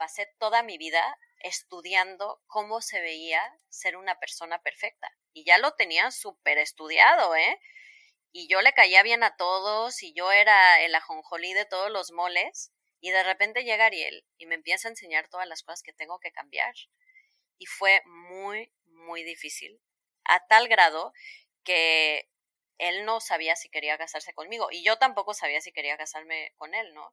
pasé toda mi vida estudiando cómo se veía ser una persona perfecta. Y ya lo tenía súper estudiado, ¿eh? Y yo le caía bien a todos y yo era el ajonjolí de todos los moles. Y de repente llega Ariel y me empieza a enseñar todas las cosas que tengo que cambiar. Y fue muy, muy difícil. A tal grado que él no sabía si quería casarse conmigo y yo tampoco sabía si quería casarme con él, ¿no?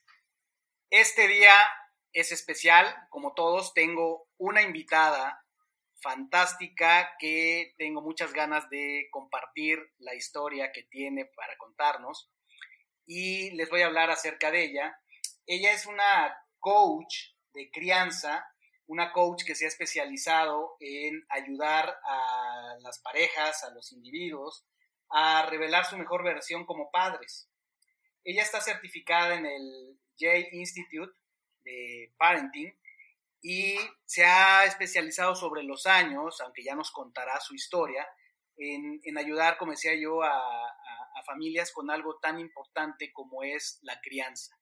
Este día es especial, como todos, tengo una invitada fantástica que tengo muchas ganas de compartir la historia que tiene para contarnos y les voy a hablar acerca de ella. Ella es una coach de crianza, una coach que se ha especializado en ayudar a las parejas, a los individuos, a revelar su mejor versión como padres. Ella está certificada en el J Institute de Parenting y se ha especializado sobre los años, aunque ya nos contará su historia, en, ayudar, como decía yo, a, familias con algo tan importante como es la crianza,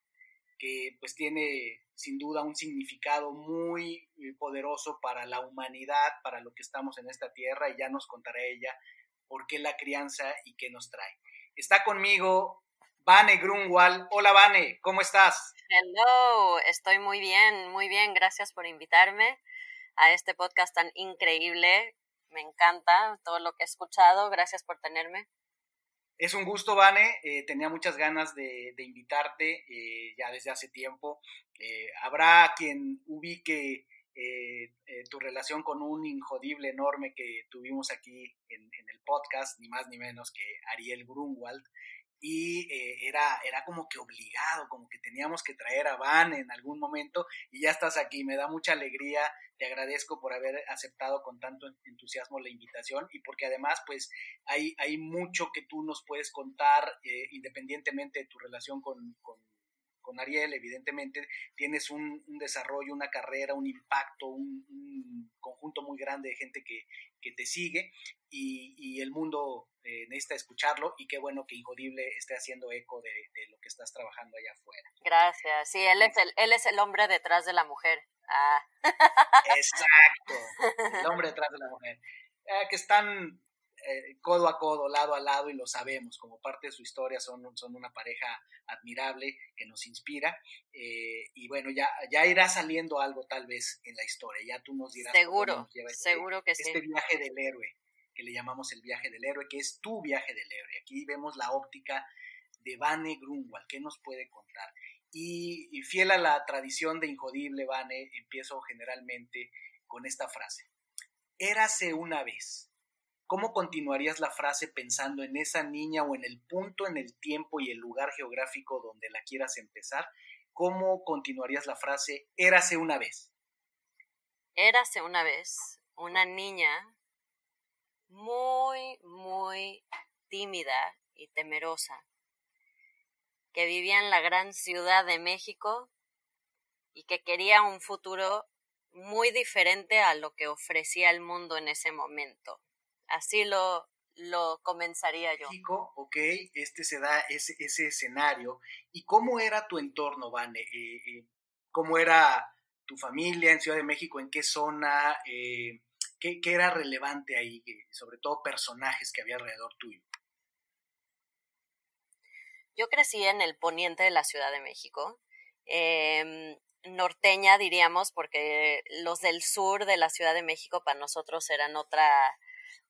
que pues tiene sin duda un significado muy poderoso para la humanidad, para lo que estamos en esta tierra, y ya nos contará ella por qué la crianza y qué nos trae. Está conmigo Vane Grunwald. Hola Vane, ¿cómo estás? Hello, estoy muy bien, muy bien. Gracias por invitarme a este podcast tan increíble. Me encanta todo lo que he escuchado. Gracias por tenerme. Es un gusto, Vane. Eh, tenía muchas ganas de, invitarte eh, ya desde hace tiempo. Eh, habrá quien ubique tu relación con un injodible enorme que tuvimos aquí en, en, el podcast, ni más ni menos que Ariel Grunwald y eh, era, era como que obligado, como que teníamos que traer a Van en algún momento y ya estás aquí, me da mucha alegría, te agradezco por haber aceptado con tanto entusiasmo la invitación y porque además pues hay, hay mucho que tú nos puedes contar eh, independientemente de tu relación con, con, Ariel, evidentemente tienes un, desarrollo, una carrera, un impacto, un, conjunto muy grande de gente que, que te sigue y, y el mundo eh, necesita escucharlo y qué bueno que Injodible esté haciendo eco de, lo que estás trabajando allá afuera. Gracias, sí, él es el, él es el hombre detrás de la mujer. Ah. Exacto, el hombre detrás de la mujer. Eh, que están eh, codo a codo, lado a lado y lo sabemos, como parte de su historia son, son una pareja admirable que nos inspira y bueno, ya, ya irá saliendo algo tal vez en la historia, ya tú nos dirás. Seguro, este seguro que sí. Este viaje del héroe que le llamamos el viaje del héroe, que es tu viaje del héroe. Aquí vemos la óptica de Vane Grunwald, ¿qué nos puede contar? Y, fiel a la tradición de Injodible, Vane, empiezo generalmente con esta frase. Érase una vez. ¿Cómo continuarías la frase pensando en esa niña o en el punto en el tiempo y el lugar geográfico donde la quieras empezar? ¿Cómo continuarías la frase érase una vez? Érase una vez una niña muy, muy tímida y temerosa, que vivía en la gran ciudad de México y que quería un futuro muy diferente a lo que ofrecía el mundo en ese momento. Así lo, lo comenzaría yo. México, ok, este se da ese, ese escenario. ¿Y cómo era tu entorno, Vane? Eh, eh, ¿Cómo era tu familia en Ciudad de México? ¿En qué zona? Eh, ¿Qué, era relevante ahí, sobre todo personajes que había alrededor tuyo? Yo crecí en el poniente de la Ciudad de México, em, norteña diríamos, porque los del sur de la Ciudad de México para nosotros eran otra,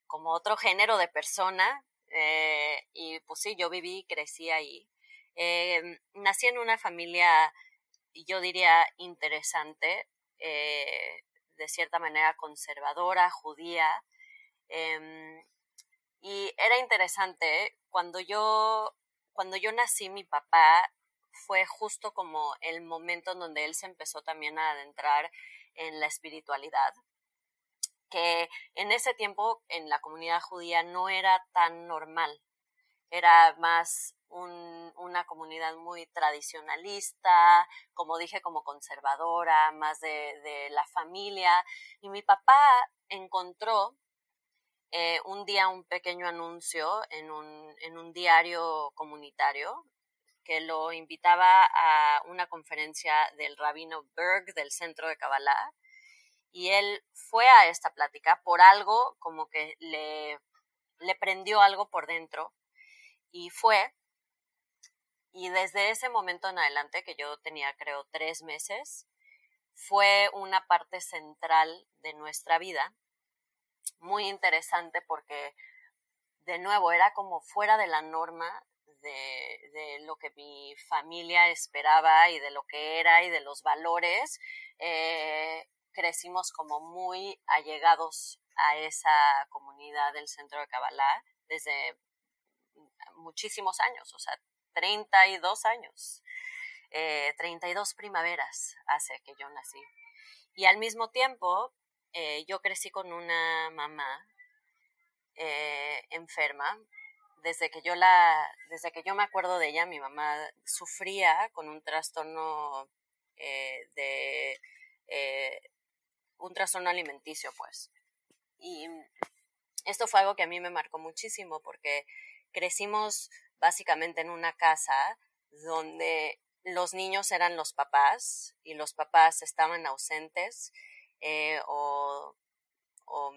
como otro género de persona, eh, y pues sí, yo viví y crecí ahí. Em, nací en una familia, yo diría, interesante. Eh, de cierta manera conservadora, judía. Em, y era interesante, cuando yo cuando yo nací, mi papá fue justo como el momento en donde él se empezó también a adentrar en la espiritualidad, que en ese tiempo en la comunidad judía no era tan normal, era más una comunidad muy tradicionalista, como dije, como conservadora, más de, la familia. Y mi papá encontró eh, un día un pequeño anuncio en un, en un diario comunitario que lo invitaba a una conferencia del rabino Berg del centro de Kabbalah y él fue a esta plática por algo como que le, le prendió algo por dentro y fue y desde ese momento en adelante que yo tenía creo tres meses fue una parte central de nuestra vida muy interesante porque de nuevo era como fuera de la norma de, lo que mi familia esperaba y de lo que era y de los valores, eh, crecimos como muy allegados a esa comunidad del centro de Kabbalah desde muchísimos años, o sea, 32 años, eh, 32 primaveras hace que yo nací. Y al mismo tiempo, eh, yo crecí con una mamá eh, enferma desde que yo la, desde que yo me acuerdo de ella, mi mamá sufría con un trastorno eh, de eh, un trastorno alimenticio, pues. Y esto fue algo que a mí me marcó muchísimo porque crecimos básicamente en una casa donde los niños eran los papás y los papás estaban ausentes eh, o, o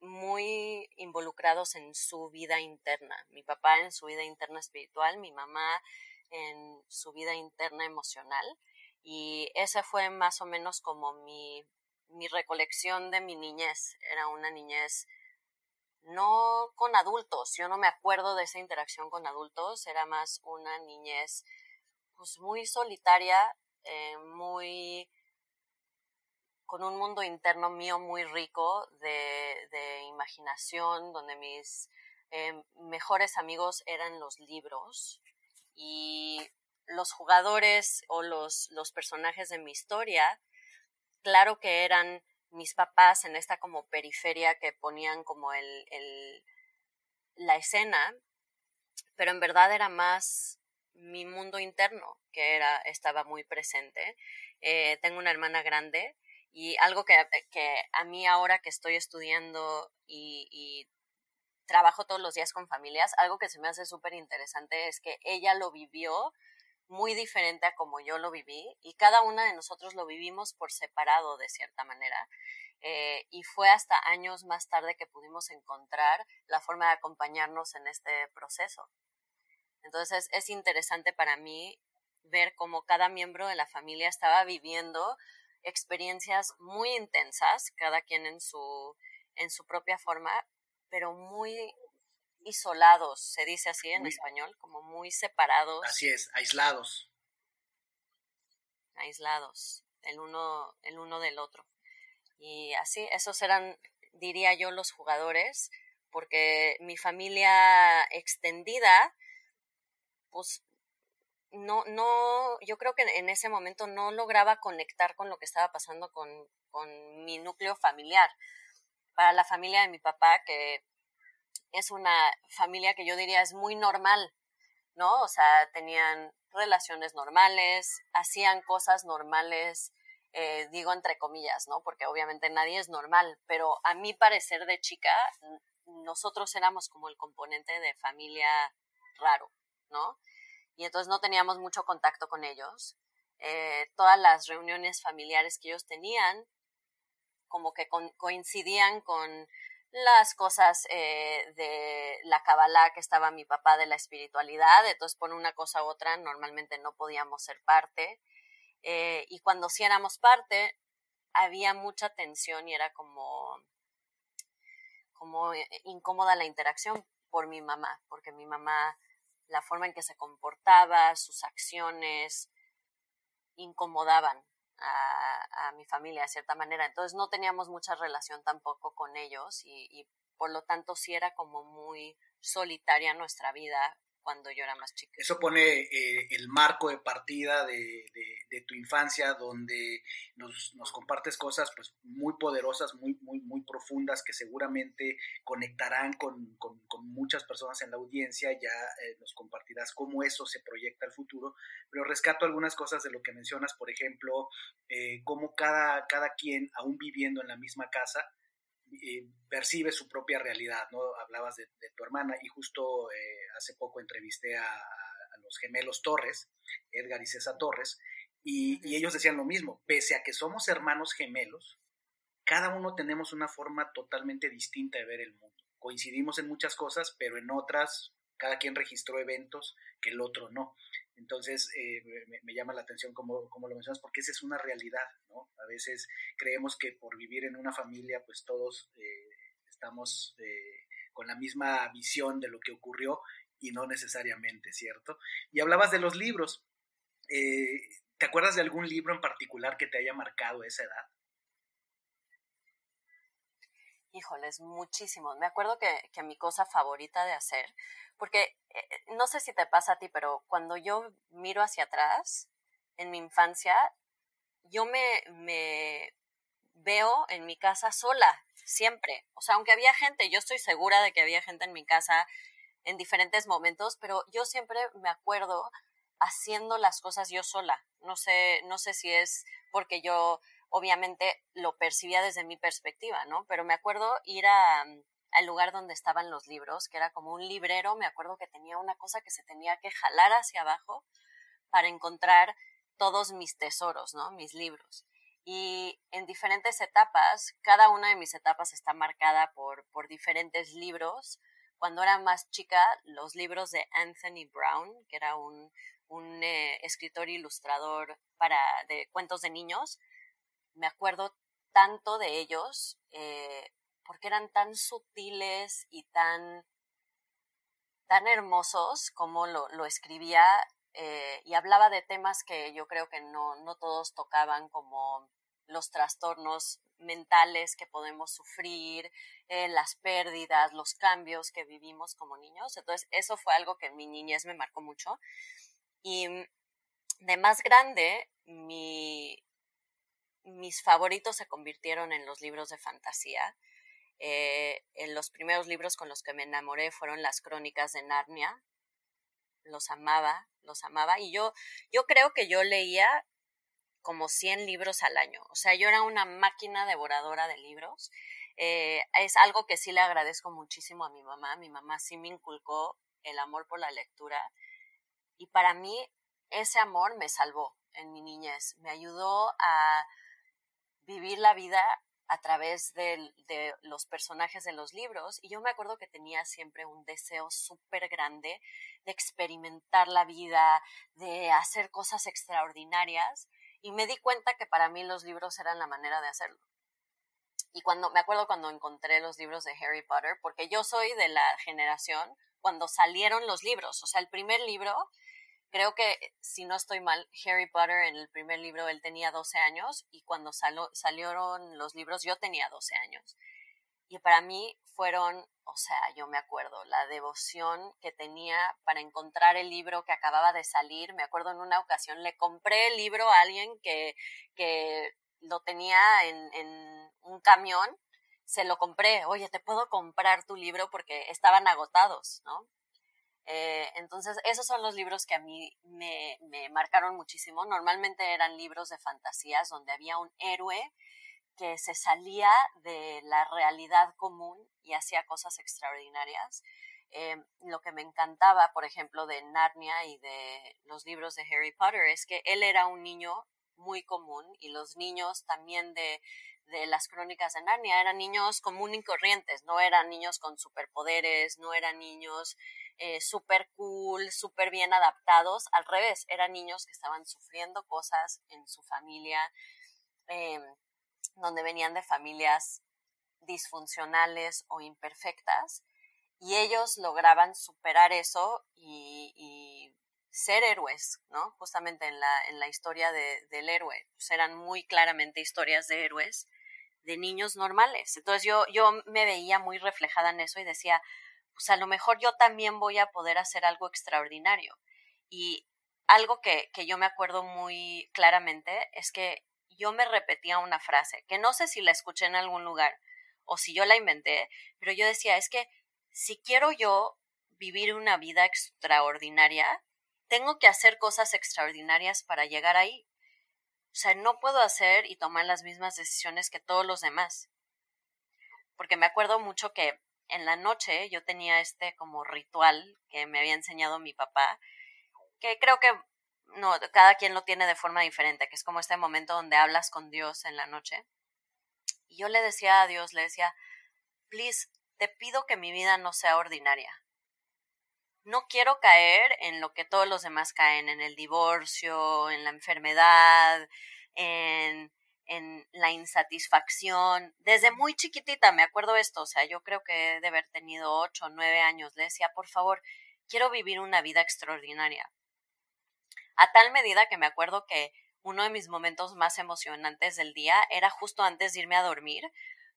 muy involucrados en su vida interna. Mi papá en su vida interna espiritual, mi mamá en su vida interna emocional. Y esa fue más o menos como mi, mi recolección de mi niñez. Era una niñez no con adultos. Yo no me acuerdo de esa interacción con adultos. Era más una niñez pues muy solitaria, eh, muy con un mundo interno mío muy rico de, imaginación, donde mis eh, mejores amigos eran los libros y los jugadores o los, los personajes de mi historia, claro que eran mis papás en esta como periferia que ponían como el, el la escena, pero en verdad era más mi mundo interno que era, estaba muy presente. Eh, tengo una hermana grande y algo que, que a mí ahora que estoy estudiando y, trabajo todos los días con familias, algo que se me hace súper interesante es que ella lo vivió muy diferente a como yo lo viví y cada una de nosotros lo vivimos por separado de cierta manera. Eh, y fue hasta años más tarde que pudimos encontrar la forma de acompañarnos en este proceso. Entonces es interesante para mí ver cómo cada miembro de la familia estaba viviendo experiencias muy intensas, cada quien en su, en su propia forma, pero muy isolados, se dice así en español, como muy separados. Así es, aislados. Aislados, el uno, el uno del otro. Y así, esos eran, diría yo, los jugadores, porque mi familia extendida, pues no, no, yo creo que en ese momento no lograba conectar con lo que estaba pasando con, con mi núcleo familiar. Para la familia de mi papá, que es una familia que yo diría es muy normal, ¿no? O sea, tenían relaciones normales, hacían cosas normales, eh, digo entre comillas, ¿no? Porque obviamente nadie es normal, pero a mi parecer de chica, nosotros éramos como el componente de familia raro, ¿no? y entonces no teníamos mucho contacto con ellos. Eh, todas las reuniones familiares que ellos tenían como que coincidían con las cosas eh, de la Kabbalah que estaba mi papá de la espiritualidad, entonces por una cosa u otra normalmente no podíamos ser parte eh, y cuando sí éramos parte había mucha tensión y era como como incómoda la interacción por mi mamá, porque mi mamá la forma en que se comportaba, sus acciones, incomodaban a, mi familia de cierta manera. Entonces no teníamos mucha relación tampoco con ellos y, por lo tanto sí era como muy solitaria nuestra vida cuando yo más chica. Eso pone eh, el marco de partida de, tu infancia, donde nos, compartes cosas pues, muy poderosas, muy, muy, muy profundas, que seguramente conectarán con, muchas personas en la audiencia. Ya eh, nos compartirás cómo eso se proyecta al futuro. Pero rescato algunas cosas de lo que mencionas, por ejemplo, eh, cómo cada, cada quien, aún viviendo en la misma casa, percibe su propia realidad, ¿no? Hablabas de, tu hermana y justo eh, hace poco entrevisté a, los gemelos Torres, Edgar y César Torres, y, ellos decían lo mismo, pese a que somos hermanos gemelos, cada uno tenemos una forma totalmente distinta de ver el mundo. Coincidimos en muchas cosas, pero en otras cada quien registró eventos que el otro no. Entonces, eh, me, llama la atención como, como, lo mencionas, porque esa es una realidad, ¿no? A veces creemos que por vivir en una familia, pues todos eh, estamos eh, con la misma visión de lo que ocurrió y no necesariamente, ¿cierto? Y hablabas de los libros. ¿Te acuerdas de algún libro en particular que te haya marcado esa edad? Híjoles, muchísimos. Me acuerdo que, que mi cosa favorita de hacer porque eh, no sé si te pasa a ti, pero cuando yo miro hacia atrás, en mi infancia, yo me, me veo en mi casa sola, siempre. O sea, aunque había gente, yo estoy segura de que había gente en mi casa en diferentes momentos, pero yo siempre me acuerdo haciendo las cosas yo sola. No sé, no sé si es porque yo obviamente lo percibía desde mi perspectiva, ¿no? Pero me acuerdo ir a, al lugar donde estaban los libros, que era como un librero, me acuerdo que tenía una cosa que se tenía que jalar hacia abajo para encontrar todos mis tesoros, ¿no? Mis libros. Y en diferentes etapas, cada una de mis etapas está marcada por, por diferentes libros. Cuando era más chica, los libros de Anthony Brown, que era un, un eh, escritor ilustrador para, de cuentos de niños, me acuerdo tanto de ellos. Eh, porque eran tan sutiles y tan, tan hermosos como lo, lo escribía eh, y hablaba de temas que yo creo que no, no todos tocaban como los trastornos mentales que podemos sufrir, eh, las pérdidas, los cambios que vivimos como niños. Entonces, eso fue algo que en mi niñez me marcó mucho. Y de más grande, mi, mis favoritos se convirtieron en los libros de fantasía. Eh, en los primeros libros con los que me enamoré fueron las crónicas de Narnia. Los amaba, los amaba. Y yo, yo creo que yo leía como 100 libros al año. O sea, yo era una máquina devoradora de libros. Eh, es algo que sí le agradezco muchísimo a mi mamá. Mi mamá sí me inculcó el amor por la lectura. Y para mí ese amor me salvó en mi niñez. Me ayudó a vivir la vida a través de, los personajes de los libros y yo me acuerdo que tenía siempre un deseo súper grande de experimentar la vida, de hacer cosas extraordinarias y me di cuenta que para mí los libros eran la manera de hacerlo. Y cuando me acuerdo cuando encontré los libros de Harry Potter, porque yo soy de la generación cuando salieron los libros, o sea, el primer libro creo que, si no estoy mal, Harry Potter en el primer libro él tenía 12 años y cuando salieron los libros yo tenía 12 años. Y para mí fueron, o sea, yo me acuerdo, la devoción que tenía para encontrar el libro que acababa de salir. Me acuerdo en una ocasión le compré el libro a alguien que, que lo tenía en, en un camión. Se lo compré, oye, te puedo comprar tu libro porque estaban agotados, ¿no? Eh, entonces, esos son los libros que a mí me, me, marcaron muchísimo. Normalmente eran libros de fantasías donde había un héroe que se salía de la realidad común y hacía cosas extraordinarias. Eh, lo que me encantaba, por ejemplo, de Narnia y de los libros de Harry Potter es que él era un niño muy común y los niños también de, de las crónicas de Narnia eran niños común y corrientes, no eran niños con superpoderes, no eran niños eh, súper cool, súper bien adaptados, al revés, eran niños que estaban sufriendo cosas en su familia, eh, donde venían de familias disfuncionales o imperfectas, y ellos lograban superar eso y, y ser héroes, ¿no? Justamente en la, en la historia de, del héroe. Pues eran muy claramente historias de héroes, de niños normales. Entonces yo, yo me veía muy reflejada en eso y decía, pues a lo mejor yo también voy a poder hacer algo extraordinario. Y algo que, que yo me acuerdo muy claramente es que yo me repetía una frase, que no sé si la escuché en algún lugar o si yo la inventé, pero yo decía, es que si quiero yo vivir una vida extraordinaria, tengo que hacer cosas extraordinarias para llegar ahí. O sea, no puedo hacer y tomar las mismas decisiones que todos los demás. Porque me acuerdo mucho que en la noche yo tenía este como ritual que me había enseñado mi papá, que creo que no, cada quien lo tiene de forma diferente, que es como este momento donde hablas con Dios en la noche. Y yo le decía a Dios, le decía, please, te pido que mi vida no sea ordinaria. No quiero caer en lo que todos los demás caen, en el divorcio, en la enfermedad, en, en la insatisfacción. Desde muy chiquitita me acuerdo esto, o sea, yo creo que he de haber tenido ocho o nueve años. Le decía, por favor, quiero vivir una vida extraordinaria. A tal medida que me acuerdo que uno de mis momentos más emocionantes del día era justo antes de irme a dormir,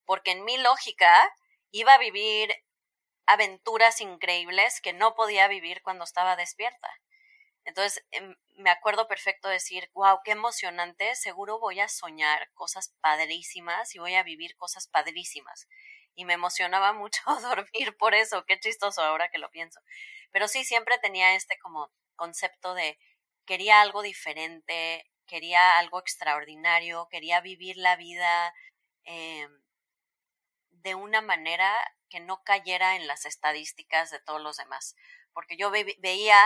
porque en mi lógica iba a vivir aventuras increíbles que no podía vivir cuando estaba despierta. Entonces em, me acuerdo perfecto decir, wow, qué emocionante, seguro voy a soñar cosas padrísimas y voy a vivir cosas padrísimas. Y me emocionaba mucho dormir por eso, qué chistoso ahora que lo pienso. Pero sí, siempre tenía este como concepto de quería algo diferente, quería algo extraordinario, quería vivir la vida eh, de una manera que no cayera en las estadísticas de todos los demás. Porque yo veía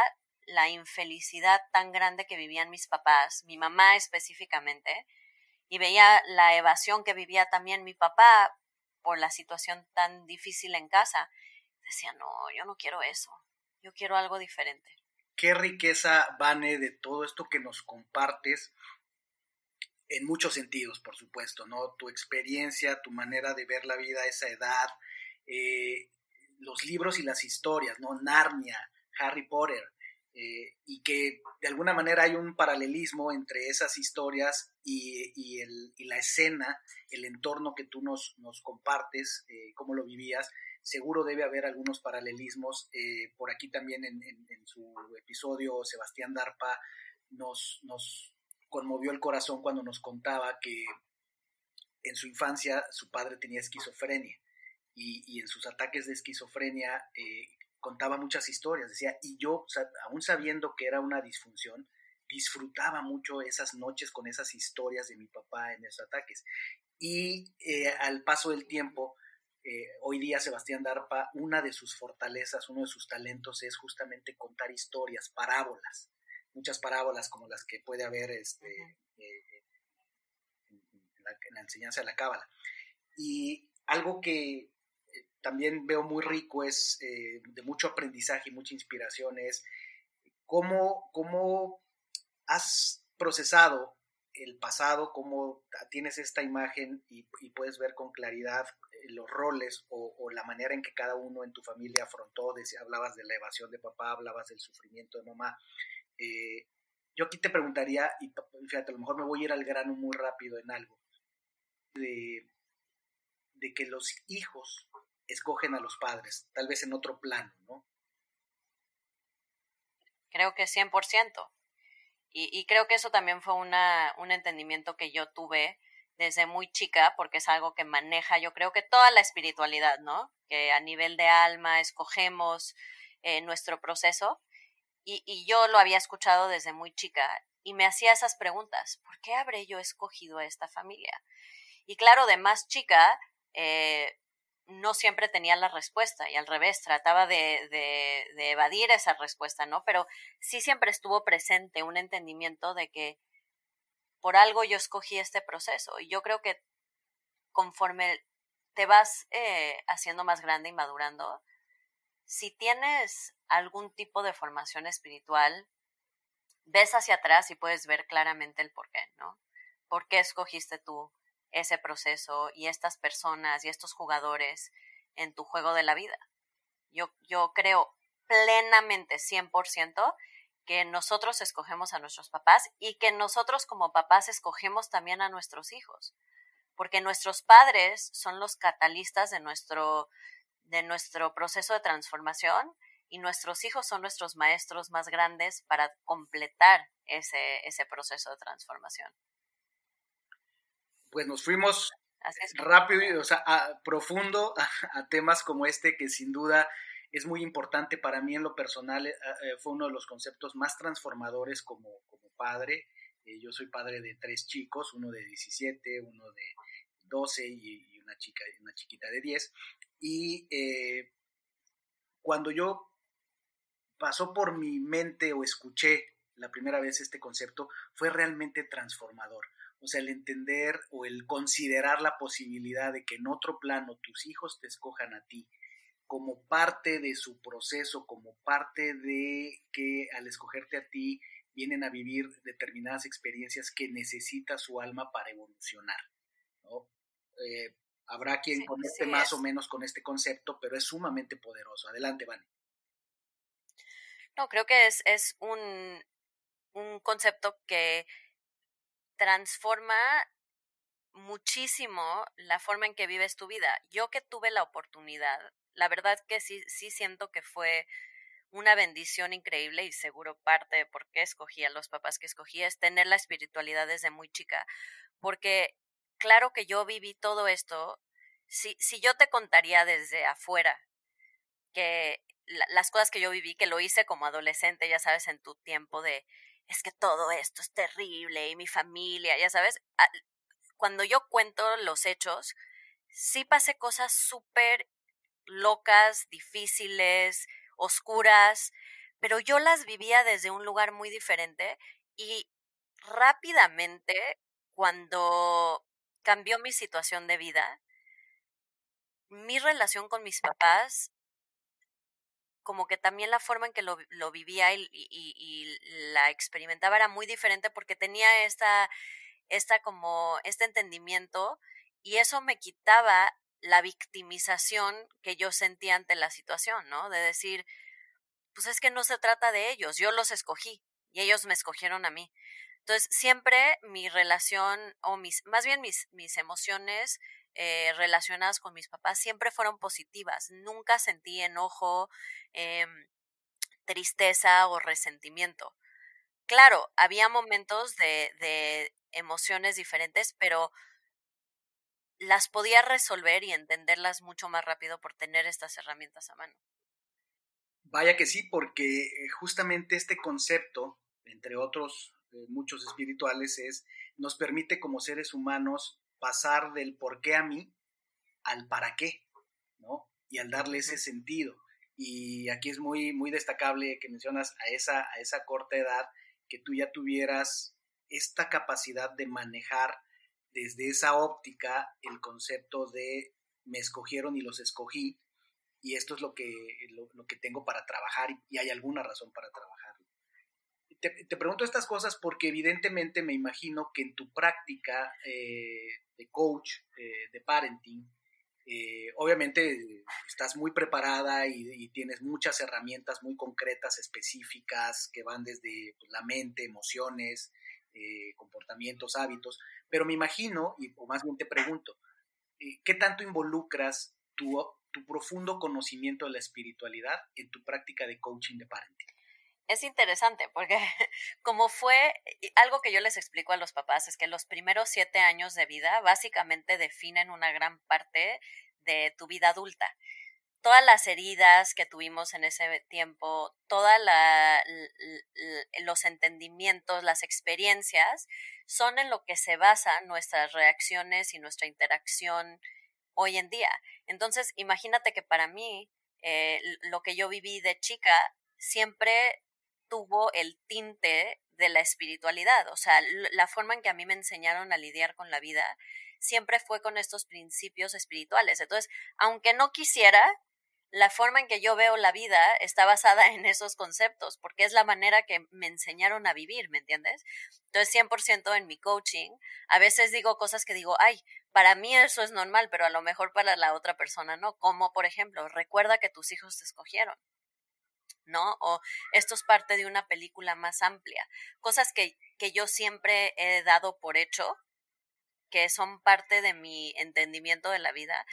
la infelicidad tan grande que vivían mis papás, mi mamá específicamente, y veía la evasión que vivía también mi papá por la situación tan difícil en casa. Decía, no, yo no quiero eso, yo quiero algo diferente qué riqueza, Vane, de todo esto que nos compartes, en muchos sentidos, por supuesto, ¿no? Tu experiencia, tu manera de ver la vida a esa edad, eh, los libros y las historias, ¿no? Narnia, Harry Potter, eh, y que de alguna manera hay un paralelismo entre esas historias y, la escena, el entorno que tú nos, nos compartes, eh, cómo lo vivías, seguro debe haber algunos paralelismos. Por aquí también en, su episodio Sebastián Darpa nos, nos conmovió el corazón cuando nos contaba que en su infancia su padre tenía esquizofrenia y, en sus ataques de esquizofrenia eh, contaba muchas historias, decía, y yo, aún sabiendo que era una disfunción, disfrutaba mucho esas noches con esas historias de mi papá en esos ataques. Y eh, al paso del tiempo, eh, hoy día Sebastián Darpa, una de sus fortalezas, uno de sus talentos es justamente contar historias, parábolas, muchas parábolas como las que puede haber este, eh, en, la, enseñanza de la cábala. Y algo que también veo muy rico es de mucho aprendizaje y mucha inspiración es cómo, cómo has procesado el pasado, cómo tienes esta imagen y, puedes ver con claridad eh, los roles o, la manera en que cada uno en tu familia afrontó, hablabas de la evasión de papá, hablabas del sufrimiento de mamá. Eh, yo aquí te preguntaría, y fíjate, a lo mejor me voy a ir al grano muy rápido en algo, de, de que los hijos escogen a los padres, tal vez en otro plano, ¿no? Creo que 100%. Y, creo que eso también fue una, un entendimiento que yo tuve desde muy chica, porque es algo que maneja, yo creo que toda la espiritualidad, ¿no? Que a nivel de alma escogemos eh, nuestro proceso. Y, y, yo lo había escuchado desde muy chica y me hacía esas preguntas. ¿Por qué habré yo escogido a esta familia? Y claro, de más chica, eh, no siempre tenía la respuesta y al revés, trataba de, de, evadir esa respuesta, ¿no? Pero sí siempre estuvo presente un entendimiento de que por algo yo escogí este proceso y yo creo que conforme te vas eh, haciendo más grande y madurando, si tienes algún tipo de formación espiritual, ves hacia atrás y puedes ver claramente el por qué, ¿no? ¿Por qué escogiste tú ese proceso y estas personas y estos jugadores en tu juego de la vida. Yo, yo creo plenamente, 100%, que nosotros escogemos a nuestros papás y que nosotros como papás escogemos también a nuestros hijos, porque nuestros padres son los catalistas de nuestro de nuestro proceso de transformación y nuestros hijos son nuestros maestros más grandes para completar ese, ese proceso de transformación. Pues nos fuimos rápido, o sea, profundo a, temas como este que sin duda es muy importante para mí en lo personal. Eh, eh, fue uno de los conceptos más transformadores como, como padre. Eh, yo soy padre de tres chicos, uno de 17, uno de 12 y, una, chica, una chiquita de 10. Y cuando yo pasó por mi mente o escuché la primera vez este concepto, fue realmente transformador. O sea, el entender o el considerar la posibilidad de que en otro plano tus hijos te escojan a ti como parte de su proceso, como parte de que al escogerte a ti vienen a vivir determinadas experiencias que necesita su alma para evolucionar. Eh, habrá quien conecte más o menos con este concepto, pero es sumamente poderoso. Adelante, Vani. No, creo que es, es un, un concepto que transforma muchísimo la forma en que vives tu vida. Yo que tuve la oportunidad, la verdad que sí, sí siento que fue una bendición increíble y seguro parte de por qué escogí a los papás que escogí es tener la espiritualidad desde muy chica, porque claro que yo viví todo esto, si, si yo te contaría desde afuera que las cosas que yo viví, que lo hice como adolescente, ya sabes, en tu tiempo de, es que todo esto es terrible y mi familia, ya sabes, cuando yo cuento los hechos, sí pasé cosas súper locas, difíciles, oscuras, pero yo las vivía desde un lugar muy diferente y rápidamente, cuando cambió mi situación de vida, mi relación con mis papás como que también la forma en que lo, lo vivía y, y, la experimentaba era muy diferente porque tenía esta, esta como, este entendimiento y eso me quitaba la victimización que yo sentía ante la situación, ¿no? De decir, pues es que no se trata de ellos, yo los escogí y ellos me escogieron a mí. Entonces, siempre mi relación, o mis, más bien mis, mis emociones eh, relacionadas con mis papás siempre fueron positivas. Nunca sentí enojo, em, tristeza o resentimiento. Claro, había momentos de, de emociones diferentes, pero las podía resolver y entenderlas mucho más rápido por tener estas herramientas a mano. Vaya que sí, porque eh, justamente este concepto, entre otros eh, muchos espirituales, es nos permite como seres humanos pasar del por qué a mí al para qué, ¿no? Y al darle ese sentido. Y aquí es muy, muy destacable que mencionas a esa, a esa corta edad que tú ya tuvieras esta capacidad de manejar desde esa óptica el concepto de me escogieron y los escogí y esto es lo que, lo, que tengo para trabajar y, hay alguna razón para trabajarlo. Te, pregunto estas cosas porque evidentemente me imagino que en tu práctica eh, de coach, eh, de parenting, eh, obviamente estás muy preparada y, tienes muchas herramientas muy concretas, específicas, que van desde pues, la mente, emociones, comportamientos, hábitos, pero me imagino, y, o más bien te pregunto, ¿qué tanto involucras tu profundo conocimiento de la espiritualidad en tu práctica de coaching de parenting? Es interesante porque como fue algo que yo les explico a los papás es que los primeros siete años de vida básicamente definen una gran parte de tu vida adulta. Todas las heridas que tuvimos en ese tiempo, todos los entendimientos, las experiencias, son en lo que se basan nuestras reacciones y nuestra interacción hoy en día. Entonces, imagínate que para mí, eh, lo que yo viví de chica siempre tuvo el tinte de la espiritualidad, o sea, la forma en que a mí me enseñaron a lidiar con la vida siempre fue con estos principios espirituales. Entonces, aunque no quisiera, la forma en que yo veo la vida está basada en esos conceptos, porque es la manera que me enseñaron a vivir, ¿me entiendes? Entonces, 100% en mi coaching, a veces digo cosas que digo, ay, para mí eso es normal, pero a lo mejor para la otra persona no. Como, por ejemplo, recuerda que tus hijos te escogieron. ¿No? O esto es parte de una película más amplia. Cosas que, que yo siempre he dado por hecho, que son parte de mi entendimiento de la vida.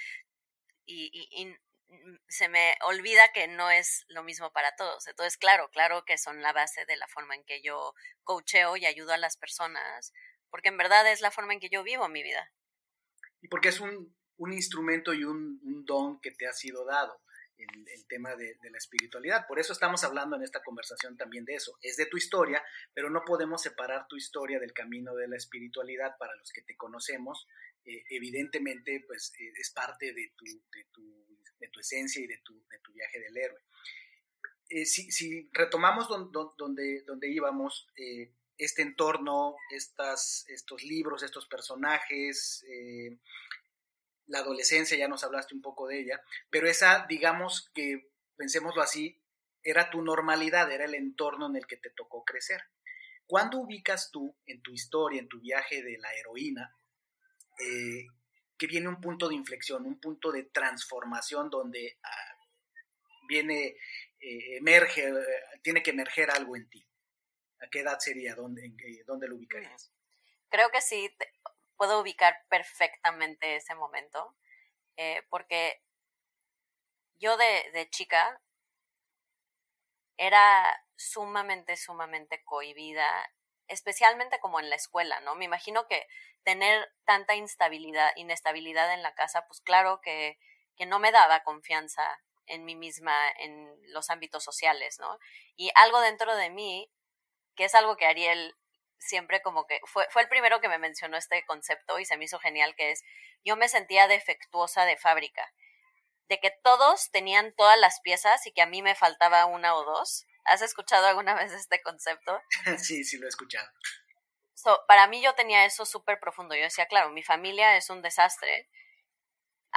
Y, y, mm, se me olvida que no es lo mismo para todos. Entonces, claro, claro que son la base de la forma en que yo coacheo y ayudo a las personas, porque en verdad es la forma en que yo vivo mi vida. Y porque es un, un instrumento y un, un, don que te ha sido dado, el, el tema de, de, la espiritualidad. Por eso estamos hablando en esta conversación también de eso. Es de tu historia, pero no podemos separar tu historia del camino de la espiritualidad para los que te conocemos. Eh, evidentemente, pues eh, es parte de tu, de tu, de tu esencia y de tu, de tu viaje del héroe. Eh, si, si, retomamos don, don, donde, donde íbamos, eh, este entorno, estas, estos libros, estos personajes, eh, la adolescencia, ya nos hablaste un poco de ella, pero esa, digamos que, pensémoslo así, era tu normalidad, era el entorno en el que te tocó crecer. ¿Cuándo ubicas tú en tu historia, en tu viaje de la heroína, eh, que viene un punto de inflexión, un punto de transformación donde ah, viene, eh, emerge, tiene que emerger algo en ti? ¿A qué edad sería? ¿Dónde, ¿dónde lo ubicarías? Creo que sí, puedo ubicar perfectamente ese momento, eh, porque yo de, chica era sumamente, sumamente cohibida, especialmente como en la escuela, ¿no? Me imagino que tener tanta instabilidad, inestabilidad en la casa, pues claro que, que no me daba confianza en mí misma en los ámbitos sociales, ¿no? Y algo dentro de mí, que es algo que Ariel siempre como que fue, fue el primero que me mencionó este concepto y se me hizo genial, que es, yo me sentía defectuosa de fábrica, de que todos tenían todas las piezas y que a mí me faltaba una o dos. ¿Has escuchado alguna vez este concepto? sí, sí lo he escuchado. So, para mí yo tenía eso súper profundo. Yo decía, claro, mi familia es un desastre.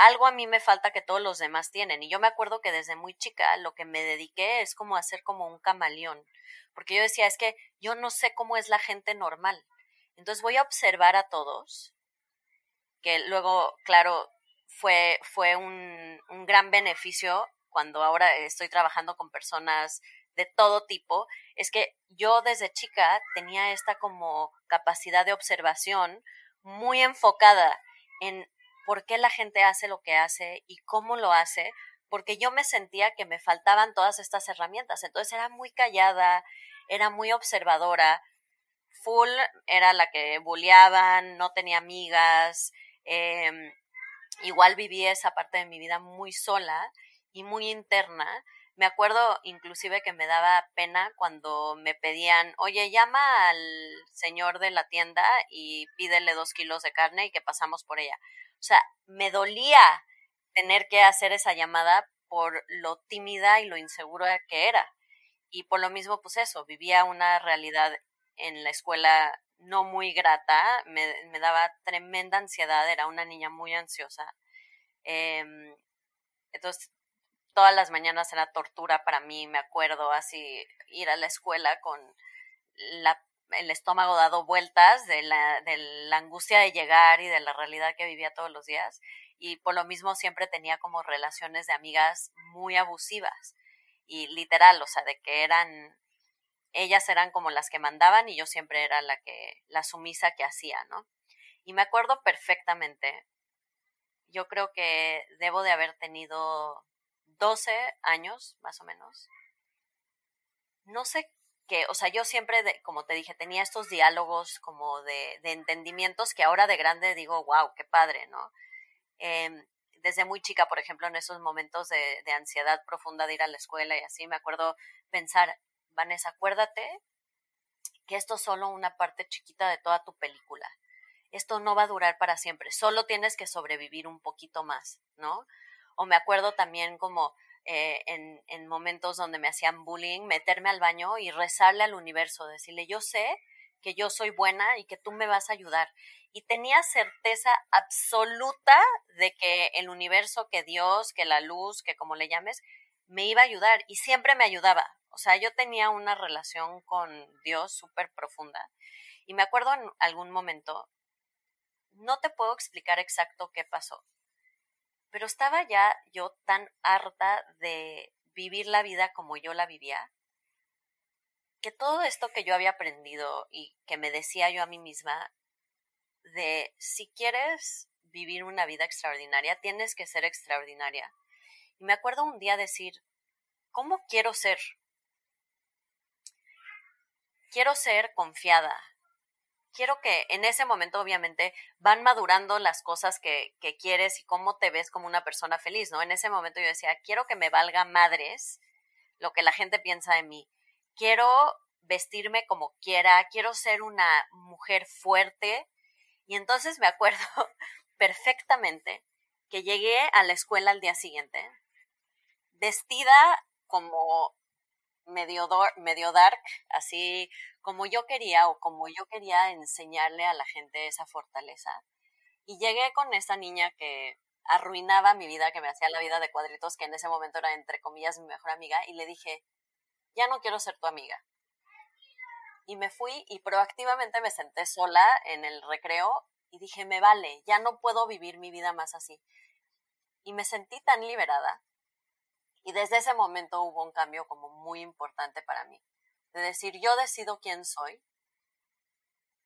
Algo a mí me falta que todos los demás tienen. Y yo me acuerdo que desde muy chica lo que me dediqué es como hacer como un camaleón porque yo decía, es que yo no sé cómo es la gente normal. Entonces voy a observar a todos, que luego, claro, fue, fue un, un gran beneficio cuando ahora estoy trabajando con personas de todo tipo, es que yo desde chica tenía esta como capacidad de observación muy enfocada en por qué la gente hace lo que hace y cómo lo hace, porque yo me sentía que me faltaban todas estas herramientas. Entonces era muy callada, era muy observadora. Full era la que bulleaban, no tenía amigas. Eh, igual viví esa parte de mi vida muy sola y muy interna. Me acuerdo inclusive que me daba pena cuando me pedían, oye, llama al señor de la tienda y pídele dos kilos de carne y que pasamos por ella. O sea, me dolía tener que hacer esa llamada por lo tímida y lo insegura que era. Y por lo mismo, pues eso, vivía una realidad en la escuela no muy grata, me, me daba tremenda ansiedad, era una niña muy ansiosa. Eh, entonces, todas las mañanas era tortura para mí, me acuerdo así, ir a la escuela con la, el estómago dado vueltas de la, de la angustia de llegar y de la realidad que vivía todos los días y por lo mismo siempre tenía como relaciones de amigas muy abusivas y literal, o sea, de que eran ellas eran como las que mandaban y yo siempre era la que la sumisa que hacía, ¿no? Y me acuerdo perfectamente. Yo creo que debo de haber tenido 12 años, más o menos. No sé qué, o sea, yo siempre, de, como te dije, tenía estos diálogos como de, de entendimientos que ahora de grande digo, wow, qué padre, ¿no? Eh, desde muy chica, por ejemplo, en esos momentos de, de, ansiedad profunda de ir a la escuela y así, me acuerdo pensar, Vanessa, acuérdate que esto es solo una parte chiquita de toda tu película. Esto no va a durar para siempre, solo tienes que sobrevivir un poquito más, ¿no? O me acuerdo también como eh, en, en momentos donde me hacían bullying, meterme al baño y rezarle al universo, decirle, yo sé que yo soy buena y que tú me vas a ayudar y tenía certeza absoluta de que el universo, que Dios, que la luz, que como le llames, me iba a ayudar y siempre me ayudaba. O sea, yo tenía una relación con Dios súper profunda. Y me acuerdo en algún momento, no te puedo explicar exacto qué pasó, pero estaba ya yo tan harta de vivir la vida como yo la vivía, que todo esto que yo había aprendido y que me decía yo a mí misma, de si quieres vivir una vida extraordinaria, tienes que ser extraordinaria. Y me acuerdo un día decir, ¿cómo quiero ser? Quiero ser confiada. Quiero que en ese momento, obviamente, van madurando las cosas que, quieres y cómo te ves como una persona feliz, ¿no? En ese momento yo decía, quiero que me valga madres lo que la gente piensa de mí. Quiero vestirme como quiera, quiero ser una mujer fuerte. Y entonces me acuerdo perfectamente que llegué a la escuela al día siguiente, vestida como medio, dark, así como yo quería o como yo quería enseñarle a la gente esa fortaleza. Y llegué con esa niña que arruinaba mi vida, que me hacía la vida de cuadritos, que en ese momento era entre comillas mi mejor amiga, y le dije, ya no quiero ser tu amiga. Y me fui y proactivamente me senté sola en el recreo y dije, me vale, ya no puedo vivir mi vida más así. Y me sentí tan liberada. Y desde ese momento hubo un cambio como muy importante para mí. De decir, yo decido quién soy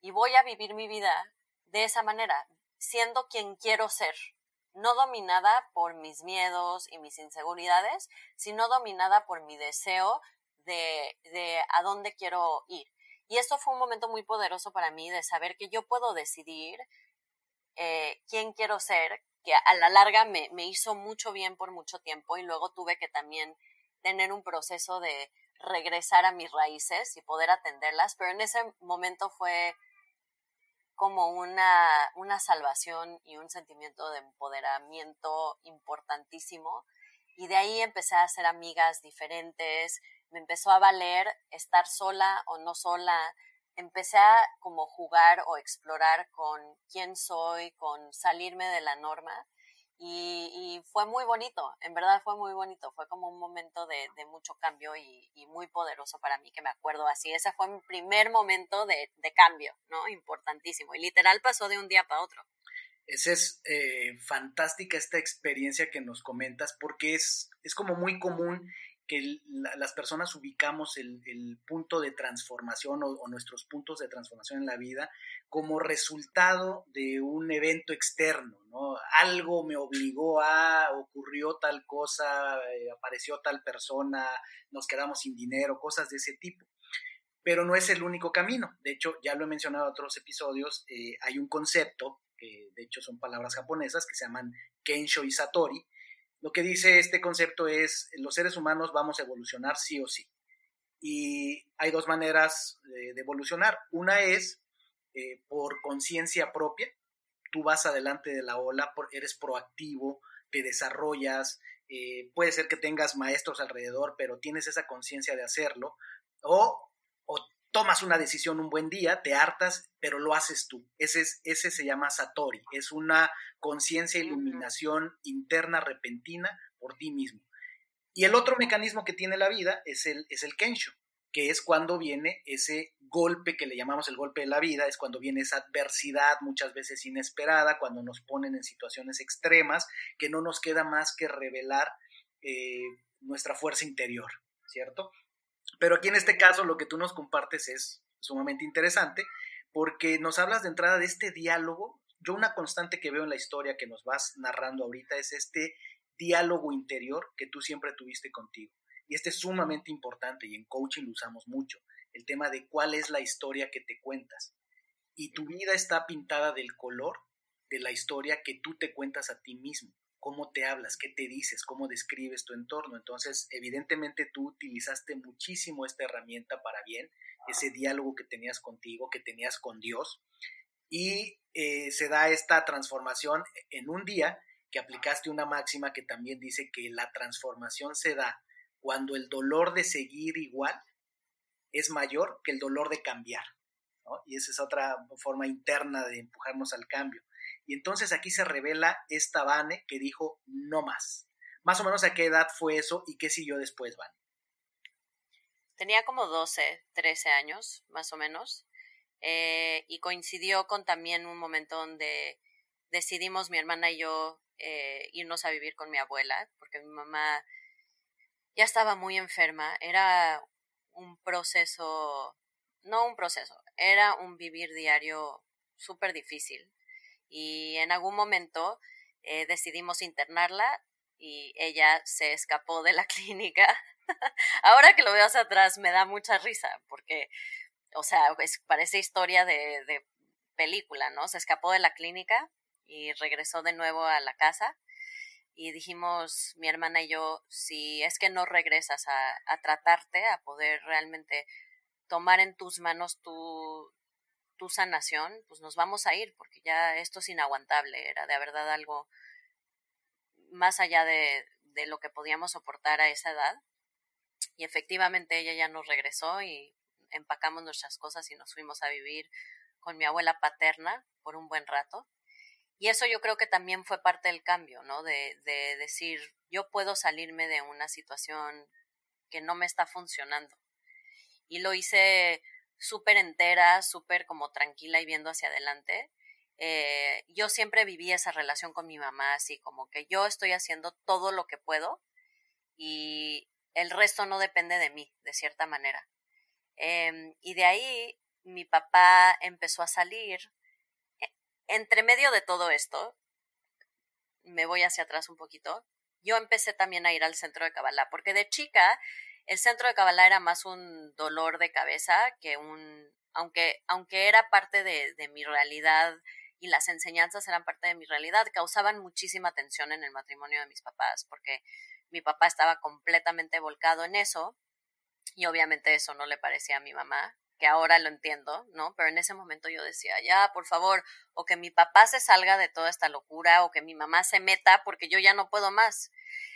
y voy a vivir mi vida de esa manera, siendo quien quiero ser, no dominada por mis miedos y mis inseguridades, sino dominada por mi deseo de, de a dónde quiero ir. Y esto fue un momento muy poderoso para mí de saber que yo puedo decidir eh, quién quiero ser, que a la larga me, me hizo mucho bien por mucho tiempo y luego tuve que también tener un proceso de regresar a mis raíces y poder atenderlas, pero en ese momento fue como una, una salvación y un sentimiento de empoderamiento importantísimo. Y de ahí empecé a hacer amigas diferentes, me empezó a valer estar sola o no sola, empecé a como jugar o explorar con quién soy, con salirme de la norma. Y, fue muy bonito, en verdad fue muy bonito, fue como un momento de, mucho cambio y, muy poderoso para mí, que me acuerdo así, ese fue mi primer momento de, cambio, ¿no? Importantísimo, y literal pasó de un día para otro. Esa es eh, fantástica esta experiencia que nos comentas, porque es, es como muy común que las personas ubicamos el, punto de transformación o, nuestros puntos de transformación en la vida como resultado de un evento externo, ¿no? Algo me obligó a, ocurrió tal cosa, eh, apareció tal persona, nos quedamos sin dinero, cosas de ese tipo. Pero no es el único camino. De hecho, ya lo he mencionado en otros episodios, eh, hay un concepto, que de hecho son palabras japonesas, que se llaman Kensho y Satori, lo que dice este concepto es, los seres humanos vamos a evolucionar sí o sí. Y hay dos maneras de, evolucionar. Una es eh, por conciencia propia. Tú vas adelante de la ola, eres proactivo, te desarrollas, eh, puede ser que tengas maestros alrededor, pero tienes esa conciencia de hacerlo. O tomas una decisión un buen día, te hartas, pero lo haces tú. Ese, es, ese se llama Satori, es una conciencia, iluminación interna repentina por ti mismo. Y el otro mecanismo que tiene la vida es el, es el Kensho, que es cuando viene ese golpe que le llamamos el golpe de la vida, es cuando viene esa adversidad muchas veces inesperada, cuando nos ponen en situaciones extremas, que no nos queda más que revelar eh, nuestra fuerza interior, ¿cierto? Pero aquí en este caso lo que tú nos compartes es sumamente interesante porque nos hablas de entrada de este diálogo. Yo una constante que veo en la historia que nos vas narrando ahorita es este diálogo interior que tú siempre tuviste contigo. Y este es sumamente importante y en coaching lo usamos mucho, el tema de cuál es la historia que te cuentas. Y tu vida está pintada del color de la historia que tú te cuentas a ti mismo cómo te hablas, qué te dices, cómo describes tu entorno. Entonces, evidentemente tú utilizaste muchísimo esta herramienta para bien, ese diálogo que tenías contigo, que tenías con Dios, y eh, se da esta transformación en un día que aplicaste una máxima que también dice que la transformación se da cuando el dolor de seguir igual es mayor que el dolor de cambiar. Y esa es otra forma interna de empujarnos al cambio. Y entonces aquí se revela esta Vane que dijo no más. Más o menos a qué edad fue eso y qué siguió después, Vane. Tenía como 12, 13 años, más o menos. Eh, y coincidió con también un momento donde decidimos mi hermana y yo eh, irnos a vivir con mi abuela, porque mi mamá ya estaba muy enferma. Era un proceso, no un proceso, era un vivir diario súper difícil y en algún momento eh, decidimos internarla y ella se escapó de la clínica. Ahora que lo veo hacia atrás me da mucha risa porque, o sea, parece historia de, de película, ¿no? Se escapó de la clínica y regresó de nuevo a la casa y dijimos, mi hermana y yo, si es que no regresas a, a tratarte, a poder realmente tomar en tus manos tu, tu sanación, pues nos vamos a ir, porque ya esto es inaguantable, era de verdad algo más allá de, de lo que podíamos soportar a esa edad. Y efectivamente ella ya nos regresó y empacamos nuestras cosas y nos fuimos a vivir con mi abuela paterna por un buen rato. Y eso yo creo que también fue parte del cambio, ¿no? De, de decir, yo puedo salirme de una situación que no me está funcionando. Y lo hice súper entera, súper como tranquila y viendo hacia adelante. Eh, yo siempre viví esa relación con mi mamá, así como que yo estoy haciendo todo lo que puedo y el resto no depende de mí, de cierta manera. Em, y de ahí mi papá empezó a salir. E, entre medio de todo esto, me voy hacia atrás un poquito, yo empecé también a ir al centro de Kabbalah, porque de chica el centro de Kabbalah era más un dolor de cabeza que un, aunque, aunque era parte de, de mi realidad y las enseñanzas eran parte de mi realidad, causaban muchísima tensión en el matrimonio de mis papás, porque mi papá estaba completamente volcado en eso y obviamente eso no le parecía a mi mamá, que ahora lo entiendo, ¿no? Pero en ese momento yo decía, ya, por favor, o que mi papá se salga de toda esta locura, o que mi mamá se meta, porque yo ya no puedo más.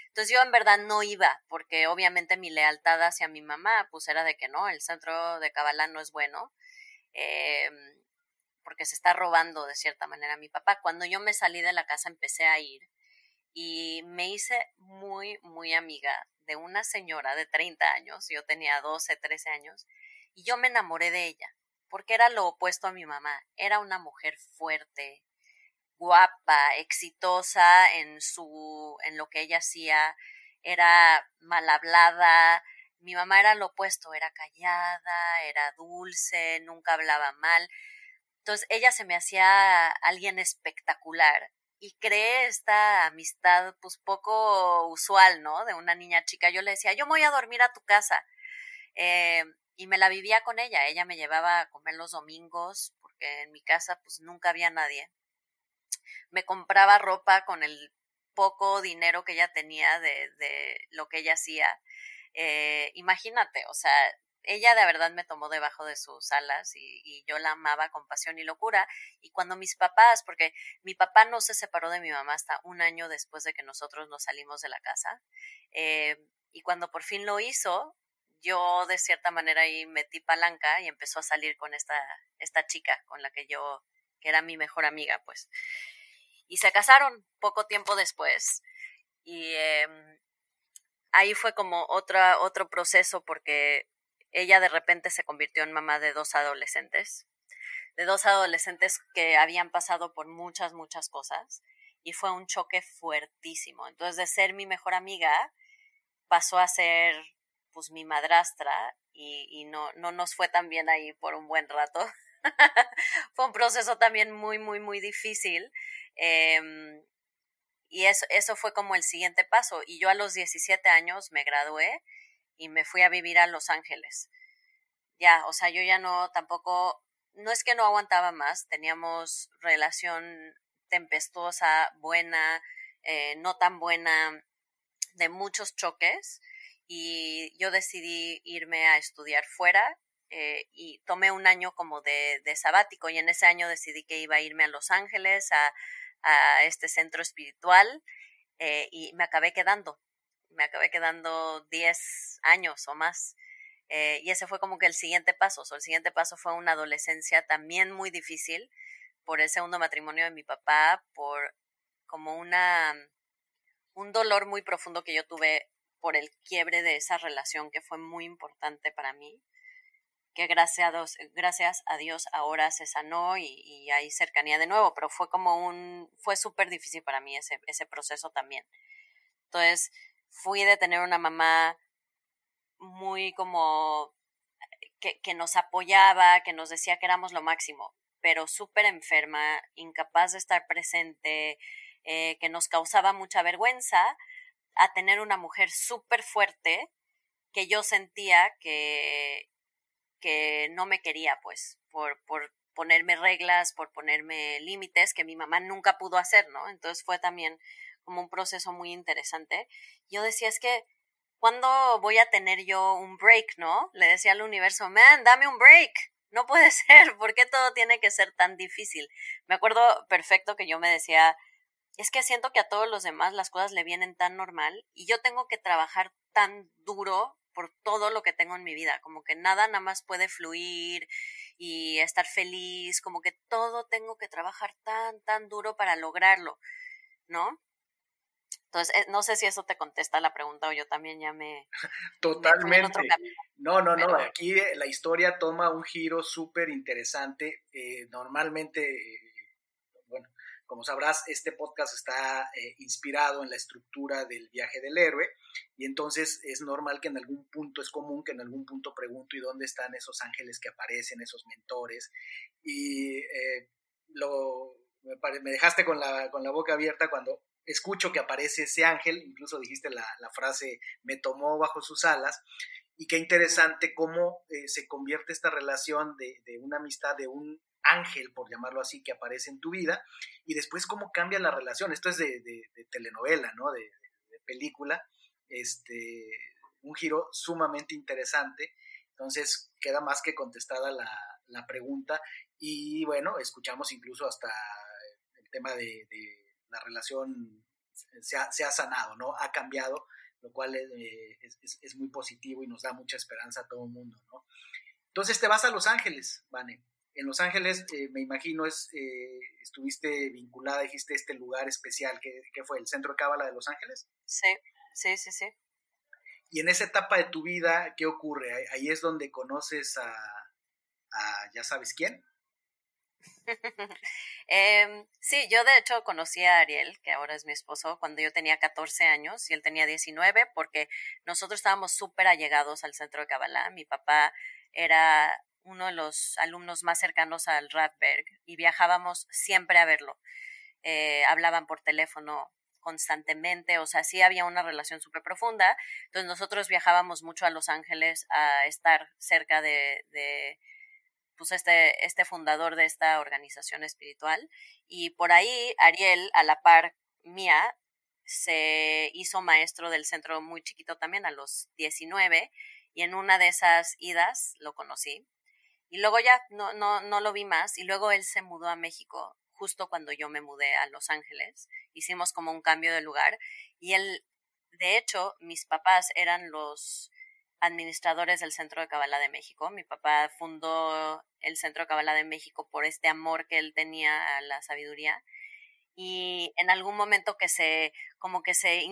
Entonces yo en verdad no iba, porque obviamente mi lealtad hacia mi mamá, pues era de que no, el centro de Kabbalah no es bueno, eh, porque se está robando de cierta manera a mi papá. Cuando yo me salí de la casa empecé a ir y me hice muy, muy amiga de una señora de 30 años, yo tenía 12, 13 años, y yo me enamoré de ella, porque era lo opuesto a mi mamá, era una mujer fuerte, guapa, exitosa en su, en lo que ella hacía, era mal hablada, mi mamá era lo opuesto, era callada, era dulce, nunca hablaba mal. Entonces ella se me hacía alguien espectacular y creé esta amistad pues poco usual, ¿no? De una niña chica. Yo le decía, yo voy a dormir a tu casa. Eh, y me la vivía con ella. Ella me llevaba a comer los domingos porque en mi casa pues nunca había nadie. Me compraba ropa con el poco dinero que ella tenía de, de lo que ella hacía. Eh, imagínate, o sea, ella de verdad me tomó debajo de sus alas y, yo la amaba con pasión y locura. Y cuando mis papás, porque mi papá no se separó de mi mamá hasta un año después de que nosotros nos salimos de la casa, eh, y cuando por fin lo hizo, yo de cierta manera ahí metí palanca y empezó a salir con esta, esta chica con la que yo, que era mi mejor amiga, pues. Y se casaron poco tiempo después. Y em, ahí fue como otra, otro proceso porque ella de repente se convirtió en mamá de dos adolescentes, de dos adolescentes que habían pasado por muchas, muchas cosas y fue un choque fuertísimo. Entonces, de ser mi mejor amiga, pasó a ser pues mi madrastra y, y no, no nos fue tan bien ahí por un buen rato. fue un proceso también muy, muy, muy difícil. Eh, y eso, eso fue como el siguiente paso. Y yo a los 17 años me gradué y me fui a vivir a Los Ángeles. Ya, o sea, yo ya no tampoco, no es que no aguantaba más, teníamos relación tempestuosa, buena, eh, no tan buena, de muchos choques y yo decidí irme a estudiar fuera eh, y tomé un año como de, de, sabático y en ese año decidí que iba a irme a Los Ángeles, a, a este centro espiritual eh, y me acabé quedando me acabé quedando 10 años o más. Eh, y ese fue como que el siguiente paso. el siguiente paso fue una adolescencia también muy difícil por el segundo matrimonio de mi papá, por como una un dolor muy profundo que yo tuve por el quiebre de esa relación que fue muy importante para mí, que gracias a Dios, gracias a Dios ahora se sanó y, y hay cercanía de nuevo, pero fue como un, fue súper difícil para mí ese, ese proceso también. Entonces, fui de tener una mamá muy como que, que nos apoyaba, que nos decía que éramos lo máximo, pero súper enferma, incapaz de estar presente, eh, que nos causaba mucha vergüenza, a tener una mujer súper fuerte que yo sentía que, que no me quería, pues, por, por ponerme reglas, por ponerme límites que mi mamá nunca pudo hacer, ¿no? Entonces fue también como un proceso muy interesante. Yo decía, es que, ¿cuándo voy a tener yo un break, no? Le decía al universo, man, dame un break. No puede ser, ¿por qué todo tiene que ser tan difícil? Me acuerdo perfecto que yo me decía, es que siento que a todos los demás las cosas le vienen tan normal y yo tengo que trabajar tan duro por todo lo que tengo en mi vida, como que nada nada más puede fluir y estar feliz, como que todo tengo que trabajar tan, tan duro para lograrlo, ¿no? Entonces, eh, no sé si eso te contesta la pregunta o yo también ya me... Totalmente. no, no, no, aquí eh, la historia toma un giro súper interesante. Eh, normalmente, como sabrás, este podcast está eh, inspirado en la estructura del viaje del héroe y entonces es normal que en algún punto, es común que en algún punto pregunto y dónde están esos ángeles que aparecen, esos mentores. Y eh, lo, me, dejaste con la, con la boca abierta cuando escucho que aparece ese ángel, incluso dijiste la, frase, me tomó bajo sus alas. Y qué interesante cómo eh, se convierte esta relación de, de una amistad, de un ángel, por llamarlo así, que aparece en tu vida, y después cómo cambia la relación. Esto es de, telenovela, ¿no? De, película. Este, un giro sumamente interesante. Entonces, queda más que contestada la, pregunta. Y bueno, escuchamos incluso hasta el tema de, la relación se ha, sanado, ¿no? Ha cambiado, lo cual eh, es, es, muy positivo y nos da mucha esperanza a todo el mundo, ¿no? Entonces te vas a Los Ángeles, Vane en Los Ángeles, eh, me imagino, es, eh, estuviste vinculada, dijiste, este lugar especial, que, fue el Centro de Cábala de Los Ángeles. Sí, sí, sí, sí. Y en esa etapa de tu vida, ¿qué ocurre? Ahí es donde conoces a, ya sabes quién. Em, sí, yo de hecho conocí a Ariel, que ahora es mi esposo, cuando yo tenía 14 años y él tenía 19, porque nosotros estábamos súper allegados al centro de Kabbalah. Mi papá era uno de los alumnos más cercanos al Radberg y viajábamos siempre a verlo. Eh, hablaban por teléfono constantemente, o sea, sí había una relación súper profunda. Entonces nosotros viajábamos mucho a Los Ángeles a estar cerca de, de pues este, este fundador de esta organización espiritual. Y por ahí Ariel, a la par mía, se hizo maestro del centro muy chiquito también a los 19 y en una de esas idas lo conocí y luego ya no, no, no lo vi más. Y luego él se mudó a México justo cuando yo me mudé a Los Ángeles. Hicimos como un cambio de lugar. Y él, de hecho, mis papás eran los administradores del Centro de Cabala de México. Mi papá fundó el Centro de Cabala de México por este amor que él tenía a la sabiduría. Y en algún momento que se, como que se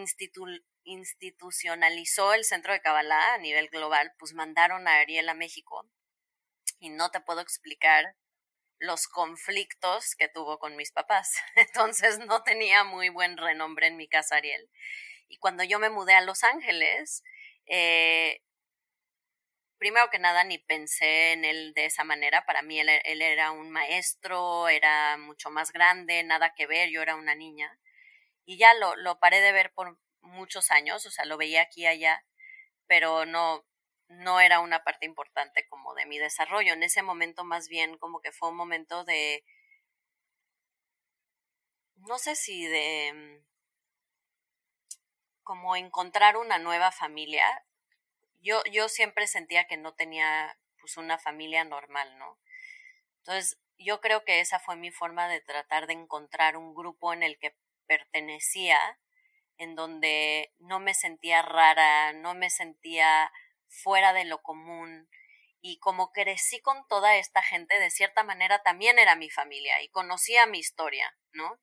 institucionalizó el Centro de Kabbalah a nivel global, pues mandaron a Ariel a México y no te puedo explicar los conflictos que tuvo con mis papás. Entonces no tenía muy buen renombre en mi casa Ariel. Y cuando yo me mudé a Los Ángeles, eh, primero que nada ni pensé en él de esa manera. Para mí él, él, era un maestro, era mucho más grande, nada que ver, yo era una niña. Y ya lo, lo paré de ver por muchos años, o sea, lo veía aquí y allá, pero no, no era una parte importante como de mi desarrollo. En ese momento más bien como que fue un momento de, no sé si de mm, como encontrar una nueva familia. Yo, yo siempre sentía que no tenía pues una familia normal, ¿no? Entonces, yo creo que esa fue mi forma de tratar de encontrar un grupo en el que pertenecía, en donde no me sentía rara, no me sentía fuera de lo común y como crecí con toda esta gente, de cierta manera también era mi familia y conocía mi historia, ¿no?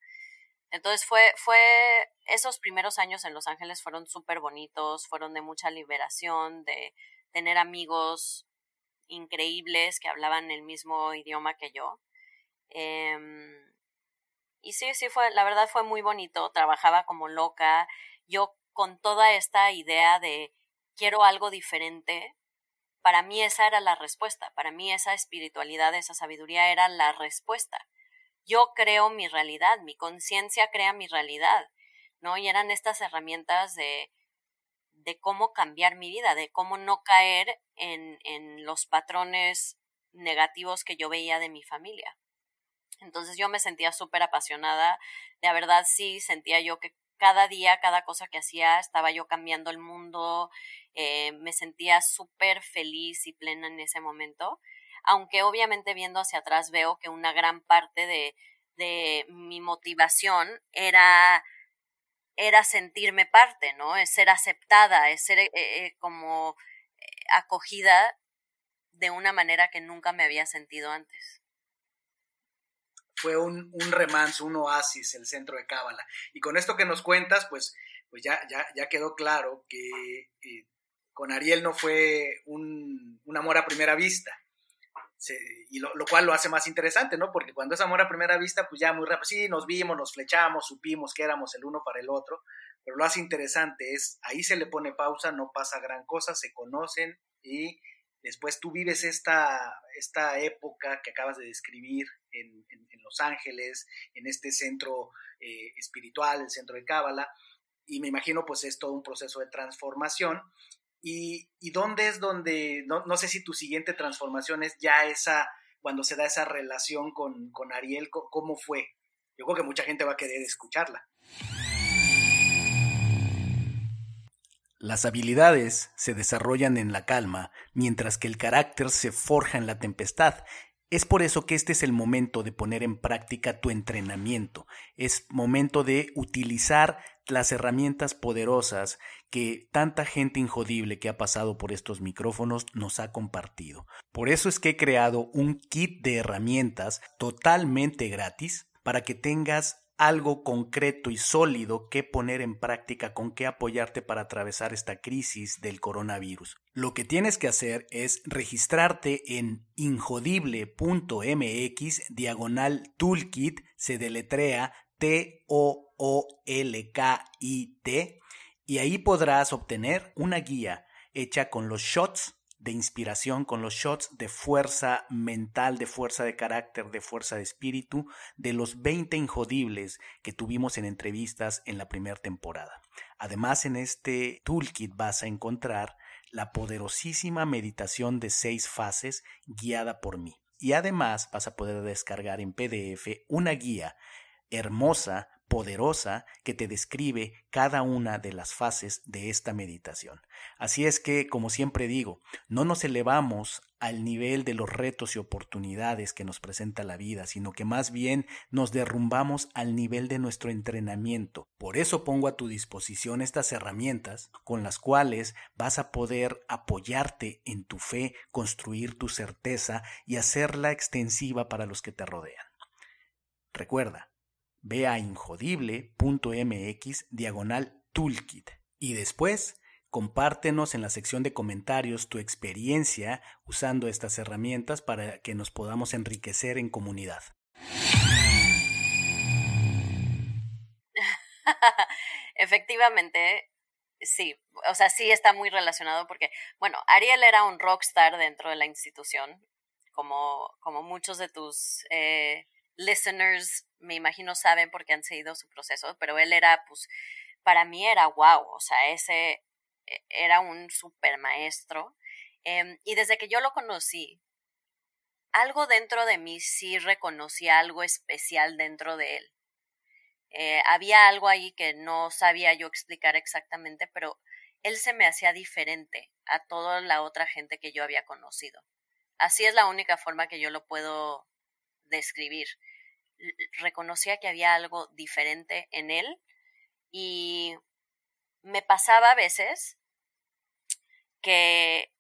Entonces fue, fue, esos primeros años en Los Ángeles fueron súper bonitos, fueron de mucha liberación, de tener amigos increíbles que hablaban el mismo idioma que yo. Em, y sí, sí fue, la verdad fue muy bonito, trabajaba como loca, yo con toda esta idea de quiero algo diferente, para mí esa era la respuesta, para mí esa espiritualidad, esa sabiduría era la respuesta. Yo creo mi realidad, mi conciencia crea mi realidad. ¿no? Y eran estas herramientas de, de cómo cambiar mi vida, de cómo no caer en, en los patrones negativos que yo veía de mi familia. Entonces yo me sentía súper apasionada, de verdad sí sentía yo que cada día, cada cosa que hacía, estaba yo cambiando el mundo, eh, me sentía súper feliz y plena en ese momento, aunque obviamente viendo hacia atrás veo que una gran parte de, de mi motivación era era sentirme parte, ¿no? Es ser aceptada, es ser eh, eh, como acogida de una manera que nunca me había sentido antes fue un, un remanso, un oasis el centro de Cábala. Y con esto que nos cuentas, pues, pues ya, ya, ya quedó claro que con Ariel no fue un, amor a primera vista. y lo, cual lo hace más interesante, ¿no? Porque cuando es amor a primera vista, pues ya muy rápido, sí, nos vimos, nos flechamos, supimos que éramos el uno para el otro, pero lo hace interesante es, ahí se le pone pausa, no pasa gran cosa, se conocen y Después tú vives esta, esta época que acabas de describir en, Los Ángeles, en este centro eh, espiritual, el centro de Cábala, y me imagino pues es todo un proceso de transformación. ¿Y, dónde es donde, no, no, sé si tu siguiente transformación es ya esa, cuando se da esa relación con, con Ariel, ¿cómo fue? Yo creo que mucha gente va a querer escucharla. Las habilidades se desarrollan en la calma, mientras que el carácter se forja en la tempestad. Es por eso que este es el momento de poner en práctica tu entrenamiento. Es momento de utilizar las herramientas poderosas que tanta gente injodible que ha pasado por estos micrófonos nos ha compartido. Por eso es que he creado un kit de herramientas totalmente gratis para que tengas algo concreto y sólido que poner en práctica, con qué apoyarte para atravesar esta crisis del coronavirus. Lo que tienes que hacer es registrarte en injodible.mx diagonal toolkit, se deletrea T-O-O-L-K-I-T, y ahí podrás obtener una guía hecha con los shots de inspiración, con los shots de fuerza mental, de fuerza de carácter, de fuerza de espíritu, de los 20 injodibles que tuvimos en entrevistas en la primera temporada. Además, en este toolkit vas a encontrar la poderosísima meditación de seis fases guiada por mí. Y además vas a poder descargar en PDF una guía hermosa poderosa que te describe cada una de las fases de esta meditación. Así es que, como siempre digo, no nos elevamos al nivel de los retos y oportunidades que nos presenta la vida, sino que más bien nos derrumbamos al nivel de nuestro entrenamiento. Por eso pongo a tu disposición estas herramientas con las cuales vas a poder apoyarte en tu fe, construir tu certeza y hacerla extensiva para los que te rodean. Recuerda, Ve a injodible.mx diagonal toolkit y después compártenos en la sección de comentarios tu experiencia usando estas herramientas para que nos podamos enriquecer en comunidad. Efectivamente, sí, o sea, sí está muy relacionado porque, bueno, Ariel era un rockstar dentro de la institución, como, como muchos de tus eh, listeners, me imagino, saben porque han seguido su proceso, pero él era, pues, para mí era wow, o sea, ese e, era un super maestro. Em, y desde que yo lo conocí, algo dentro de mí sí reconocía algo especial dentro de él. Eh, había algo ahí que no sabía yo explicar exactamente, pero él se me hacía diferente a toda la otra gente que yo había conocido. Así es la única forma que yo lo puedo describir. Reconocía que había algo diferente en él y me pasaba a veces que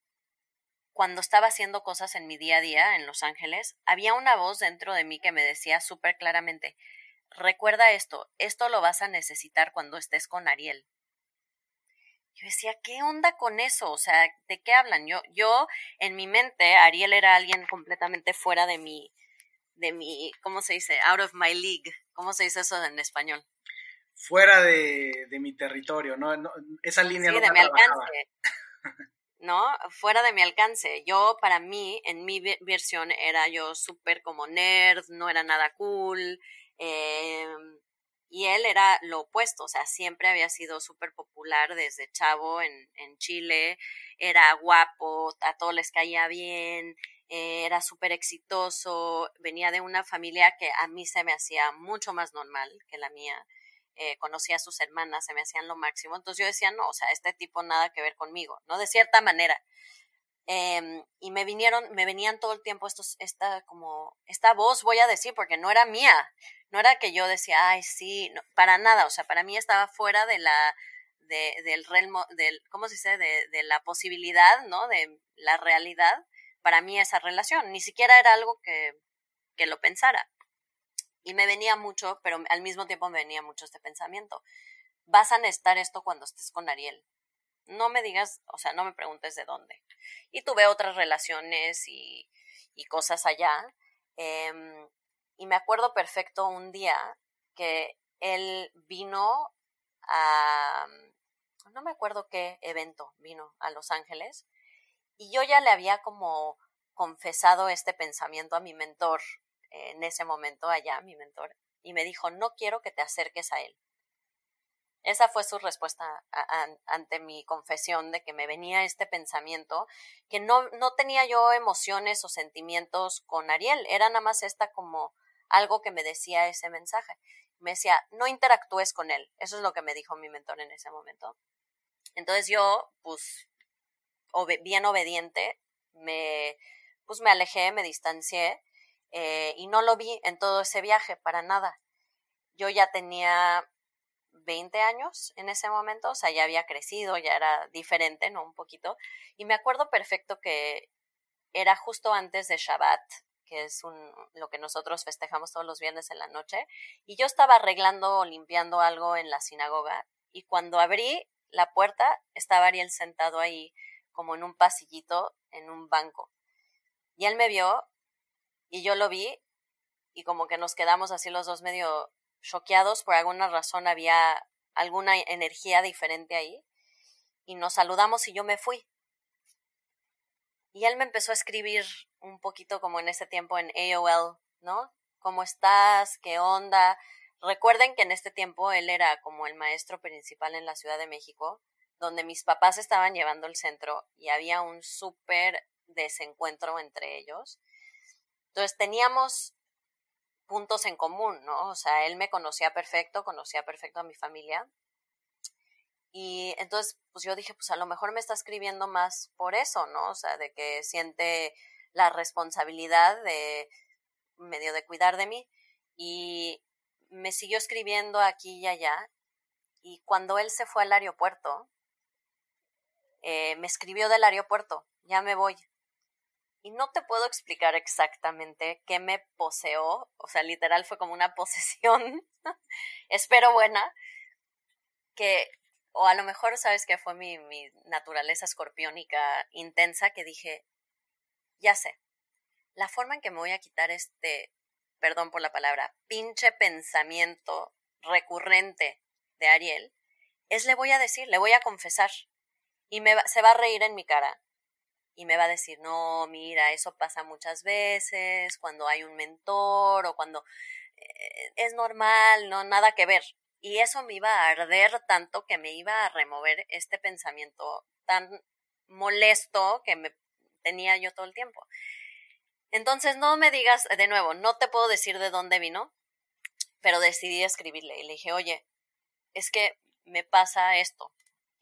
cuando estaba haciendo cosas en mi día a día en Los Ángeles, había una voz dentro de mí que me decía súper claramente, recuerda esto, esto lo vas a necesitar cuando estés con Ariel. Yo decía, ¿qué onda con eso? O sea, ¿de qué hablan? Yo, yo en mi mente, Ariel era alguien completamente fuera de mi, de mi, ¿cómo se dice? Out of my league. ¿Cómo se dice eso en español? Fuera de, de mi territorio, ¿no? Esa línea sí, de mi alcance. ¿No? Fuera de mi alcance. Yo, para mí, en mi versión, era yo súper como nerd, no era nada cool. Eh, y él era lo opuesto, o sea, siempre había sido súper popular desde chavo en, en, Chile, era guapo, a todos les caía bien, eh, era súper exitoso, venía de una familia que a mí se me hacía mucho más normal que la mía, eh, conocía a sus hermanas, se me hacían lo máximo, entonces yo decía, no, o sea, este tipo nada que ver conmigo, ¿no? De cierta manera. Em, y me vinieron, me venían todo el tiempo estos, esta como, esta voz voy a decir, porque no era mía, no era que yo decía, ay, sí, para nada, o sea, para mí estaba fuera de la, de, del realmo, del, ¿cómo se dice? De, de la posibilidad, ¿no? De la realidad, para mí esa relación, ni siquiera era algo que, que lo pensara. Y me venía mucho, pero al mismo tiempo me venía mucho este pensamiento. Vas a necesitar esto cuando estés con Ariel no me digas, o sea, no me preguntes de dónde. Y tuve otras relaciones y, y cosas allá. Em, y me acuerdo perfecto un día que él vino a, no me acuerdo qué evento vino a Los Ángeles, y yo ya le había como confesado este pensamiento a mi mentor en ese momento allá, mi mentor, y me dijo, no quiero que te acerques a él. Esa fue su respuesta ante mi confesión de que me venía este pensamiento, que no, no tenía yo emociones o sentimientos con Ariel, era nada más esta como algo que me decía ese mensaje. Me decía, no interactúes con él. Eso es lo que me dijo mi mentor en ese momento. Entonces yo, pues, bien obediente, me, pues me alejé, me distancié eh, y no lo vi en todo ese viaje para nada. Yo ya tenía 20 años en ese momento, o sea, ya había crecido, ya era diferente, ¿no? Un poquito. Y me acuerdo perfecto que era justo antes de Shabbat, que es un, lo que nosotros festejamos todos los viernes en la noche, y yo estaba arreglando o limpiando algo en la sinagoga, y cuando abrí la puerta, estaba Ariel sentado ahí, como en un pasillito, en un banco. Y él me vio, y yo lo vi, y como que nos quedamos así los dos medio choqueados, por alguna razón había alguna energía diferente ahí, y nos saludamos y yo me fui. Y él me empezó a escribir un poquito como en ese tiempo en AOL, ¿no? ¿Cómo estás? ¿Qué onda? Recuerden que en este tiempo él era como el maestro principal en la Ciudad de México, donde mis papás estaban llevando el centro y había un súper desencuentro entre ellos. Entonces teníamos puntos en común, ¿no? O sea, él me conocía perfecto, conocía perfecto a mi familia. Y entonces, pues yo dije, pues a lo mejor me está escribiendo más por eso, ¿no? O sea, de que siente la responsabilidad de medio de cuidar de mí. Y me siguió escribiendo aquí y allá. Y cuando él se fue al aeropuerto, eh, me escribió del aeropuerto, ya me voy, y no te puedo explicar exactamente qué me poseó, o sea, literal fue como una posesión, espero buena, que, o a lo mejor sabes que fue mi, mi naturaleza escorpiónica intensa que dije, ya sé, la forma en que me voy a quitar este, perdón por la palabra, pinche pensamiento recurrente de Ariel, es le voy a decir, le voy a confesar, y me se va a reír en mi cara y me va a decir, no, mira, eso pasa muchas veces, cuando hay un mentor o cuando eh, es normal, no, nada que ver. Y eso me iba a arder tanto que me iba a remover este pensamiento tan molesto que me tenía yo todo el tiempo. Entonces, no me digas, de nuevo, no te puedo decir de dónde vino, pero decidí escribirle y le dije, oye, es que me pasa esto,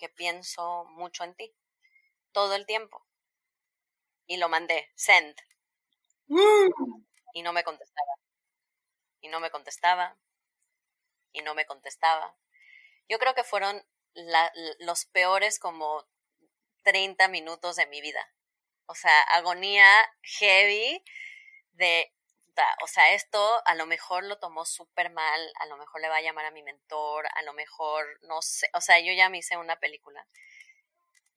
que pienso mucho en ti, todo el tiempo y lo mandé, send. Y no me contestaba. Y no me contestaba. Y no me contestaba. Yo creo que fueron los peores como 30 minutos de mi vida. O sea, agonía heavy de, o sea, esto a lo mejor lo tomó súper mal, a lo mejor le va a llamar a mi mentor, a lo mejor, no sé, o sea, yo ya me hice una película.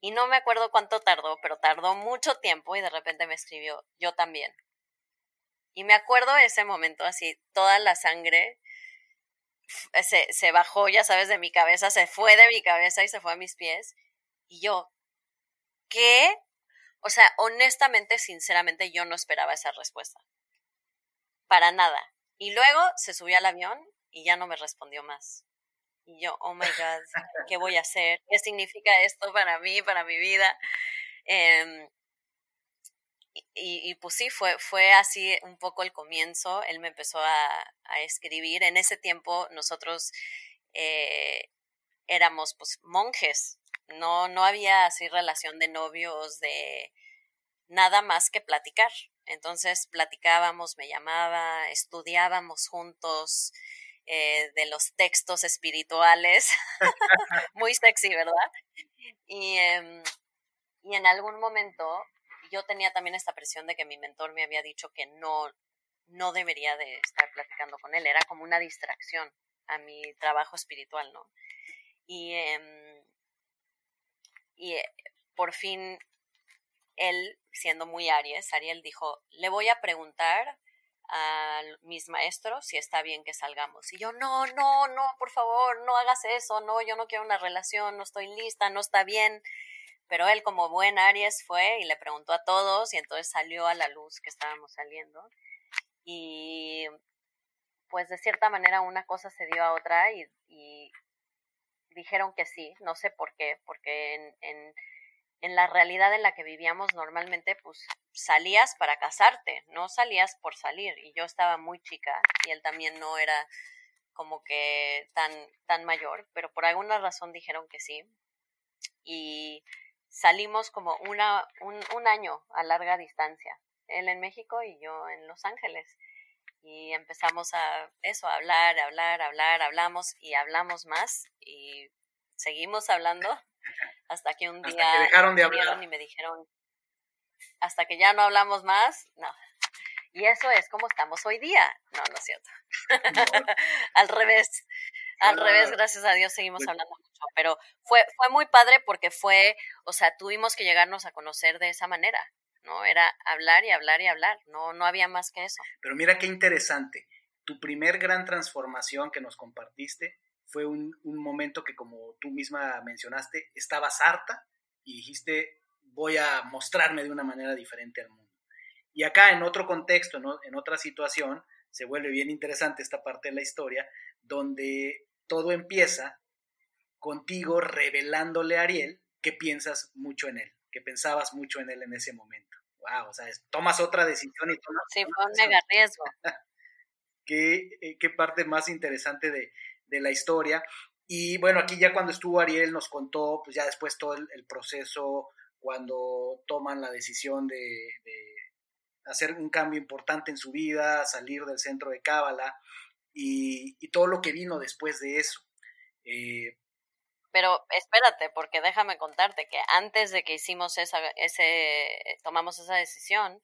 Y no me acuerdo cuánto tardó, pero tardó mucho tiempo y de repente me escribió, yo también. Y me acuerdo ese momento así, toda la sangre se, se bajó, ya sabes, de mi cabeza, se fue de mi cabeza y se fue a mis pies. Y yo, ¿qué? O sea, honestamente, sinceramente, yo no esperaba esa respuesta. Para nada. Y luego se subió al avión y ya no me respondió más. Y yo, oh my God, ¿qué voy a hacer? ¿Qué significa esto para mí, para mi vida? Em, y, pues sí, fue, fue así un poco el comienzo. Él me empezó a, escribir. En ese tiempo nosotros eh, éramos pues monjes. No, no había así relación de novios, de nada más que platicar. Entonces platicábamos, me llamaba, estudiábamos juntos eh, de los textos espirituales. Muy sexy, ¿verdad? Y, em, y en algún momento yo tenía también esta presión de que mi mentor me había dicho que no, no debería de estar platicando con él, era como una distracción a mi trabajo espiritual, ¿no? Y, em, y eh, por fin él, siendo muy Aries, Ariel dijo, le voy a preguntar a mis maestros si está bien que salgamos. Y yo, no, no, no, por favor, no hagas eso, no, yo no quiero una relación, no estoy lista, no está bien. Pero él como buen Aries fue y le preguntó a todos y entonces salió a la luz que estábamos saliendo. Y pues de cierta manera una cosa se dio a otra y, dijeron que sí, no sé por qué, porque en, en, en, la realidad en la que vivíamos normalmente pues salías para casarte, no salías por salir y yo estaba muy chica y él también no era como que tan, tan mayor, pero por alguna razón dijeron que sí. Y salimos como una, un, un año a larga distancia, él en México y yo en Los Ángeles. Y empezamos a eso, a hablar, hablar, hablar, hablamos y hablamos más y seguimos hablando hasta que un día dejaron de hablar. y me dijeron, hasta que ya no hablamos más, no. Y eso es como estamos hoy día. No, no es cierto. Al revés. Al revés, gracias a Dios seguimos pues hablando mucho, pero fue, fue muy padre porque fue, o sea, tuvimos que llegarnos a conocer de esa manera, ¿no? Era hablar y hablar y hablar, no, no había más que eso. Pero mira qué interesante, tu primer gran transformación que nos compartiste fue un, un momento que como tú misma mencionaste, estabas harta y dijiste, voy a mostrarme de una manera diferente al mundo. Y acá en otro contexto, ¿no? en otra situación, se vuelve bien interesante esta parte de la historia, donde todo empieza contigo revelándole a Ariel que piensas mucho en él, que pensabas mucho en él en ese momento. Wow, o sea, tomas otra decisión y tomas... Sí, fue un mega riesgo. ¿Qué, eh, qué, parte más interesante de, de, la historia. Y bueno, aquí ya cuando estuvo Ariel nos contó, pues ya después todo el, proceso, cuando toman la decisión de, hacer un cambio importante en su vida, salir del centro de Cábala y, todo lo que vino después de eso. Eh, pero espérate, porque déjame contarte que antes de que hicimos esa, ese, tomamos esa decisión,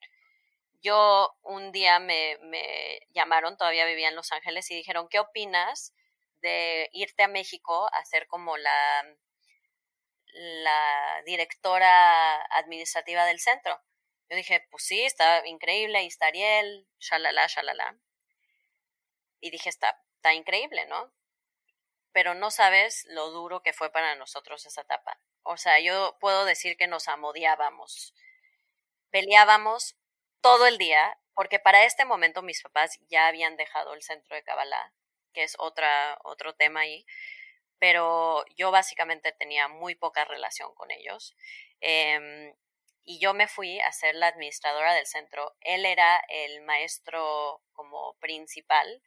yo un día me, me llamaron, todavía vivía en Los Ángeles, y dijeron, ¿qué opinas de irte a México a ser como la, la directora administrativa del centro? Yo dije, pues sí, está increíble, ahí está Ariel, shalala, shalala y dije, está, está increíble, ¿no? Pero no sabes lo duro que fue para nosotros esa etapa. O sea, yo puedo decir que nos amodiábamos, peleábamos todo el día, porque para este momento mis papás ya habían dejado el centro de Kabbalah, que es otra, otro tema ahí, pero yo básicamente tenía muy poca relación con ellos. Em, y yo me fui a ser la administradora del centro. Él era el maestro como principal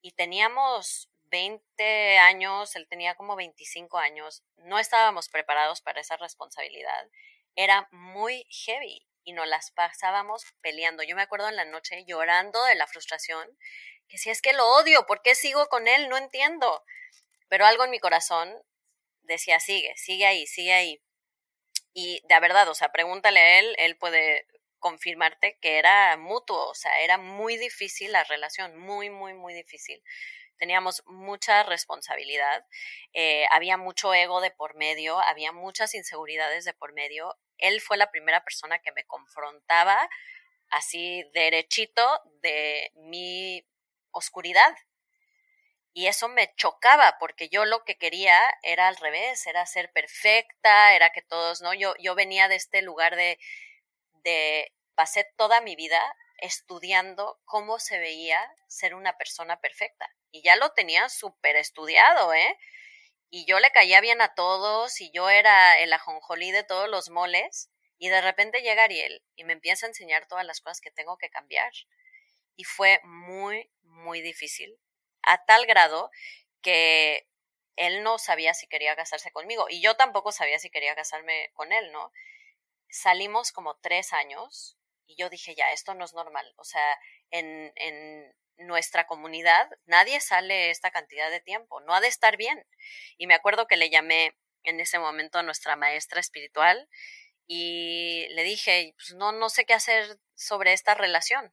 y teníamos 20 años, él tenía como 25 años, no estábamos preparados para esa responsabilidad. Era muy heavy y nos las pasábamos peleando. Yo me acuerdo en la noche llorando de la frustración, que si es que lo odio, ¿por qué sigo con él? No entiendo. Pero algo en mi corazón decía, sigue, sigue ahí, sigue ahí. Y de verdad, o sea, pregúntale a él, él puede confirmarte que era mutuo, o sea, era muy difícil la relación, muy, muy, muy difícil. Teníamos mucha responsabilidad, eh, había mucho ego de por medio, había muchas inseguridades de por medio. Él fue la primera persona que me confrontaba así derechito de mi oscuridad. Y eso me chocaba porque yo lo que quería era al revés, era ser perfecta, era que todos, ¿no? Yo, yo venía de este lugar de, de pasé toda mi vida estudiando cómo se veía ser una persona perfecta. Y ya lo tenía súper estudiado, ¿eh? Y yo le caía bien a todos y yo era el ajonjolí de todos los moles. Y de repente llega Ariel y me empieza a enseñar todas las cosas que tengo que cambiar. Y fue muy, muy difícil. A tal grado que él no sabía si quería casarse conmigo y yo tampoco sabía si quería casarme con él, ¿no? Salimos como tres años y yo dije, ya, esto no es normal. O sea, en, en nuestra comunidad nadie sale esta cantidad de tiempo, no ha de estar bien. Y me acuerdo que le llamé en ese momento a nuestra maestra espiritual y le dije, pues no, no sé qué hacer sobre esta relación.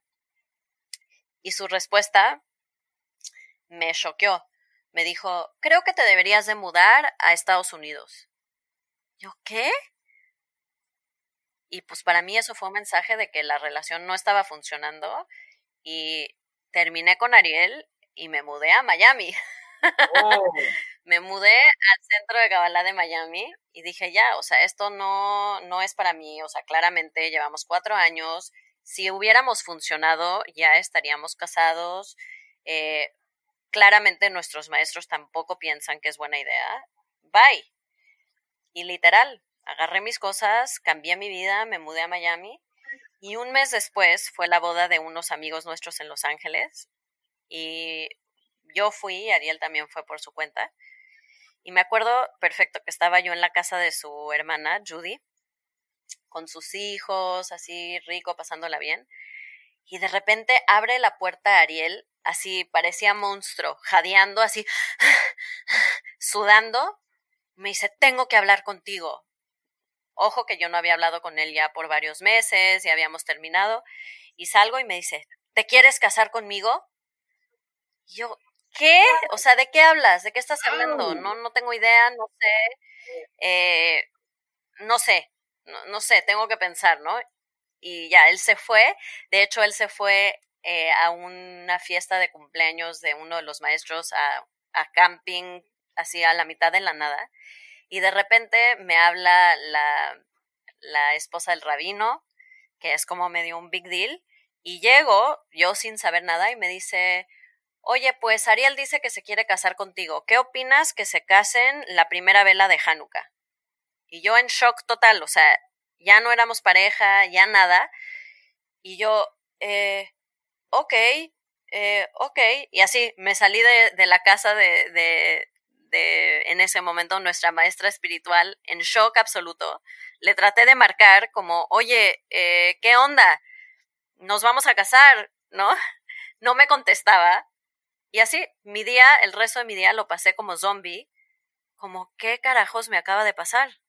Y su respuesta me choqueó. Me dijo, creo que te deberías de mudar a Estados Unidos. ¿Yo qué? Y pues para mí eso fue un mensaje de que la relación no estaba funcionando y terminé con Ariel y me mudé a Miami. Oh. me mudé al centro de Kabbalah de Miami y dije ya, o sea, esto no, no es para mí, o sea, claramente llevamos cuatro años, si hubiéramos funcionado ya estaríamos casados, eh, claramente nuestros maestros tampoco piensan que es buena idea, bye. Y literal, agarré mis cosas, cambié mi vida, me mudé a Miami y un mes después fue la boda de unos amigos nuestros en Los Ángeles y yo fui, Ariel también fue por su cuenta. Y me acuerdo perfecto que estaba yo en la casa de su hermana, Judy, con sus hijos, así rico, pasándola bien. Y de repente abre la puerta Ariel, así parecía monstruo, jadeando, así, sudando. Me dice, tengo que hablar contigo. Ojo que yo no había hablado con él ya por varios meses, y habíamos terminado, y salgo y me dice, ¿te quieres casar conmigo? Y yo, ¿qué? O sea, ¿de qué hablas? ¿De qué estás hablando? No, no tengo idea, no sé, eh, no sé, no, no sé, tengo que pensar, ¿no? Y ya, él se fue, de hecho, él se fue eh, a una fiesta de cumpleaños de uno de los maestros a, a camping, así a la mitad de la nada y de repente me habla la, la esposa del rabino, que es como medio un big deal, y llego yo sin saber nada y me dice, oye, pues Ariel dice que se quiere casar contigo, ¿qué opinas que se casen la primera vela de Hanukkah? Y yo en shock total, o sea, ya no éramos pareja, ya nada, y yo, eh, ok, eh, ok, y así me salí de, de la casa de, de, en ese momento nuestra maestra espiritual en shock absoluto. Le traté de marcar como, oye, eh, ¿qué onda? Nos vamos a casar, ¿no? No me contestaba. Y así, mi día, el resto de mi día lo pasé como zombie, como, ¿qué carajos me acaba de pasar?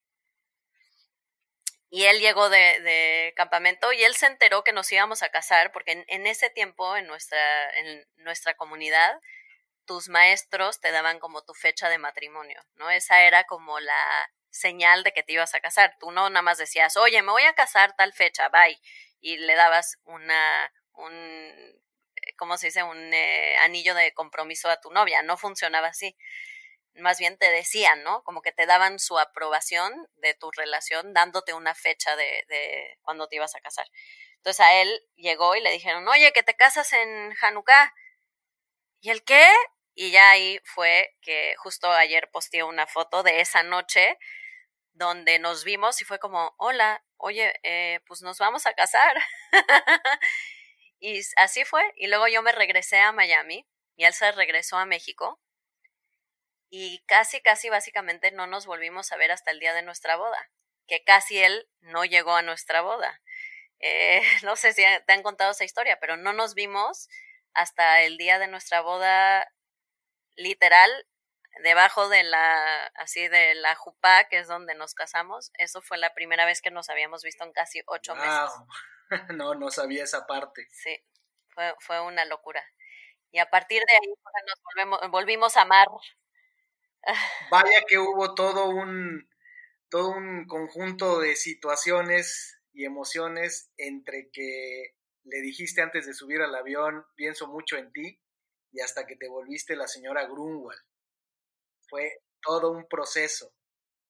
Y él llegó de, de, campamento y él se enteró que nos íbamos a casar, porque en, en ese tiempo en nuestra, en nuestra comunidad tus maestros te daban como tu fecha de matrimonio, ¿no? Esa era como la señal de que te ibas a casar. Tú no nada más decías, oye, me voy a casar tal fecha, bye. Y le dabas una, un, eh, ¿cómo se dice? Un eh, anillo de compromiso a tu novia. No funcionaba así. Más bien te decían, ¿no? Como que te daban su aprobación de tu relación dándote una fecha de, de cuando te ibas a casar. Entonces a él llegó y le dijeron, oye, que te casas en Hanukkah. ¿Y el qué? Y ya ahí fue que justo ayer posteé una foto de esa noche donde nos vimos y fue como, hola, oye, eh, pues nos vamos a casar. y así fue. Y luego yo me regresé a Miami y él se regresó a México. Y casi, casi básicamente no nos volvimos a ver hasta el día de nuestra boda, que casi él no llegó a nuestra boda. Eh, no sé si te han contado esa historia, pero no nos vimos hasta el día de nuestra boda literal debajo de la, así de la jupá, que es donde nos casamos. Eso fue la primera vez que nos habíamos visto en casi ocho meses. No, no sabía esa parte. Sí, fue, fue una locura. Y a partir de ahí nos volvemos, volvimos a amar. Vaya que hubo todo un, todo un conjunto de situaciones y emociones entre que le dijiste antes de subir al avión, pienso mucho en ti, y hasta que te volviste la señora Grunwald. Fue todo un proceso.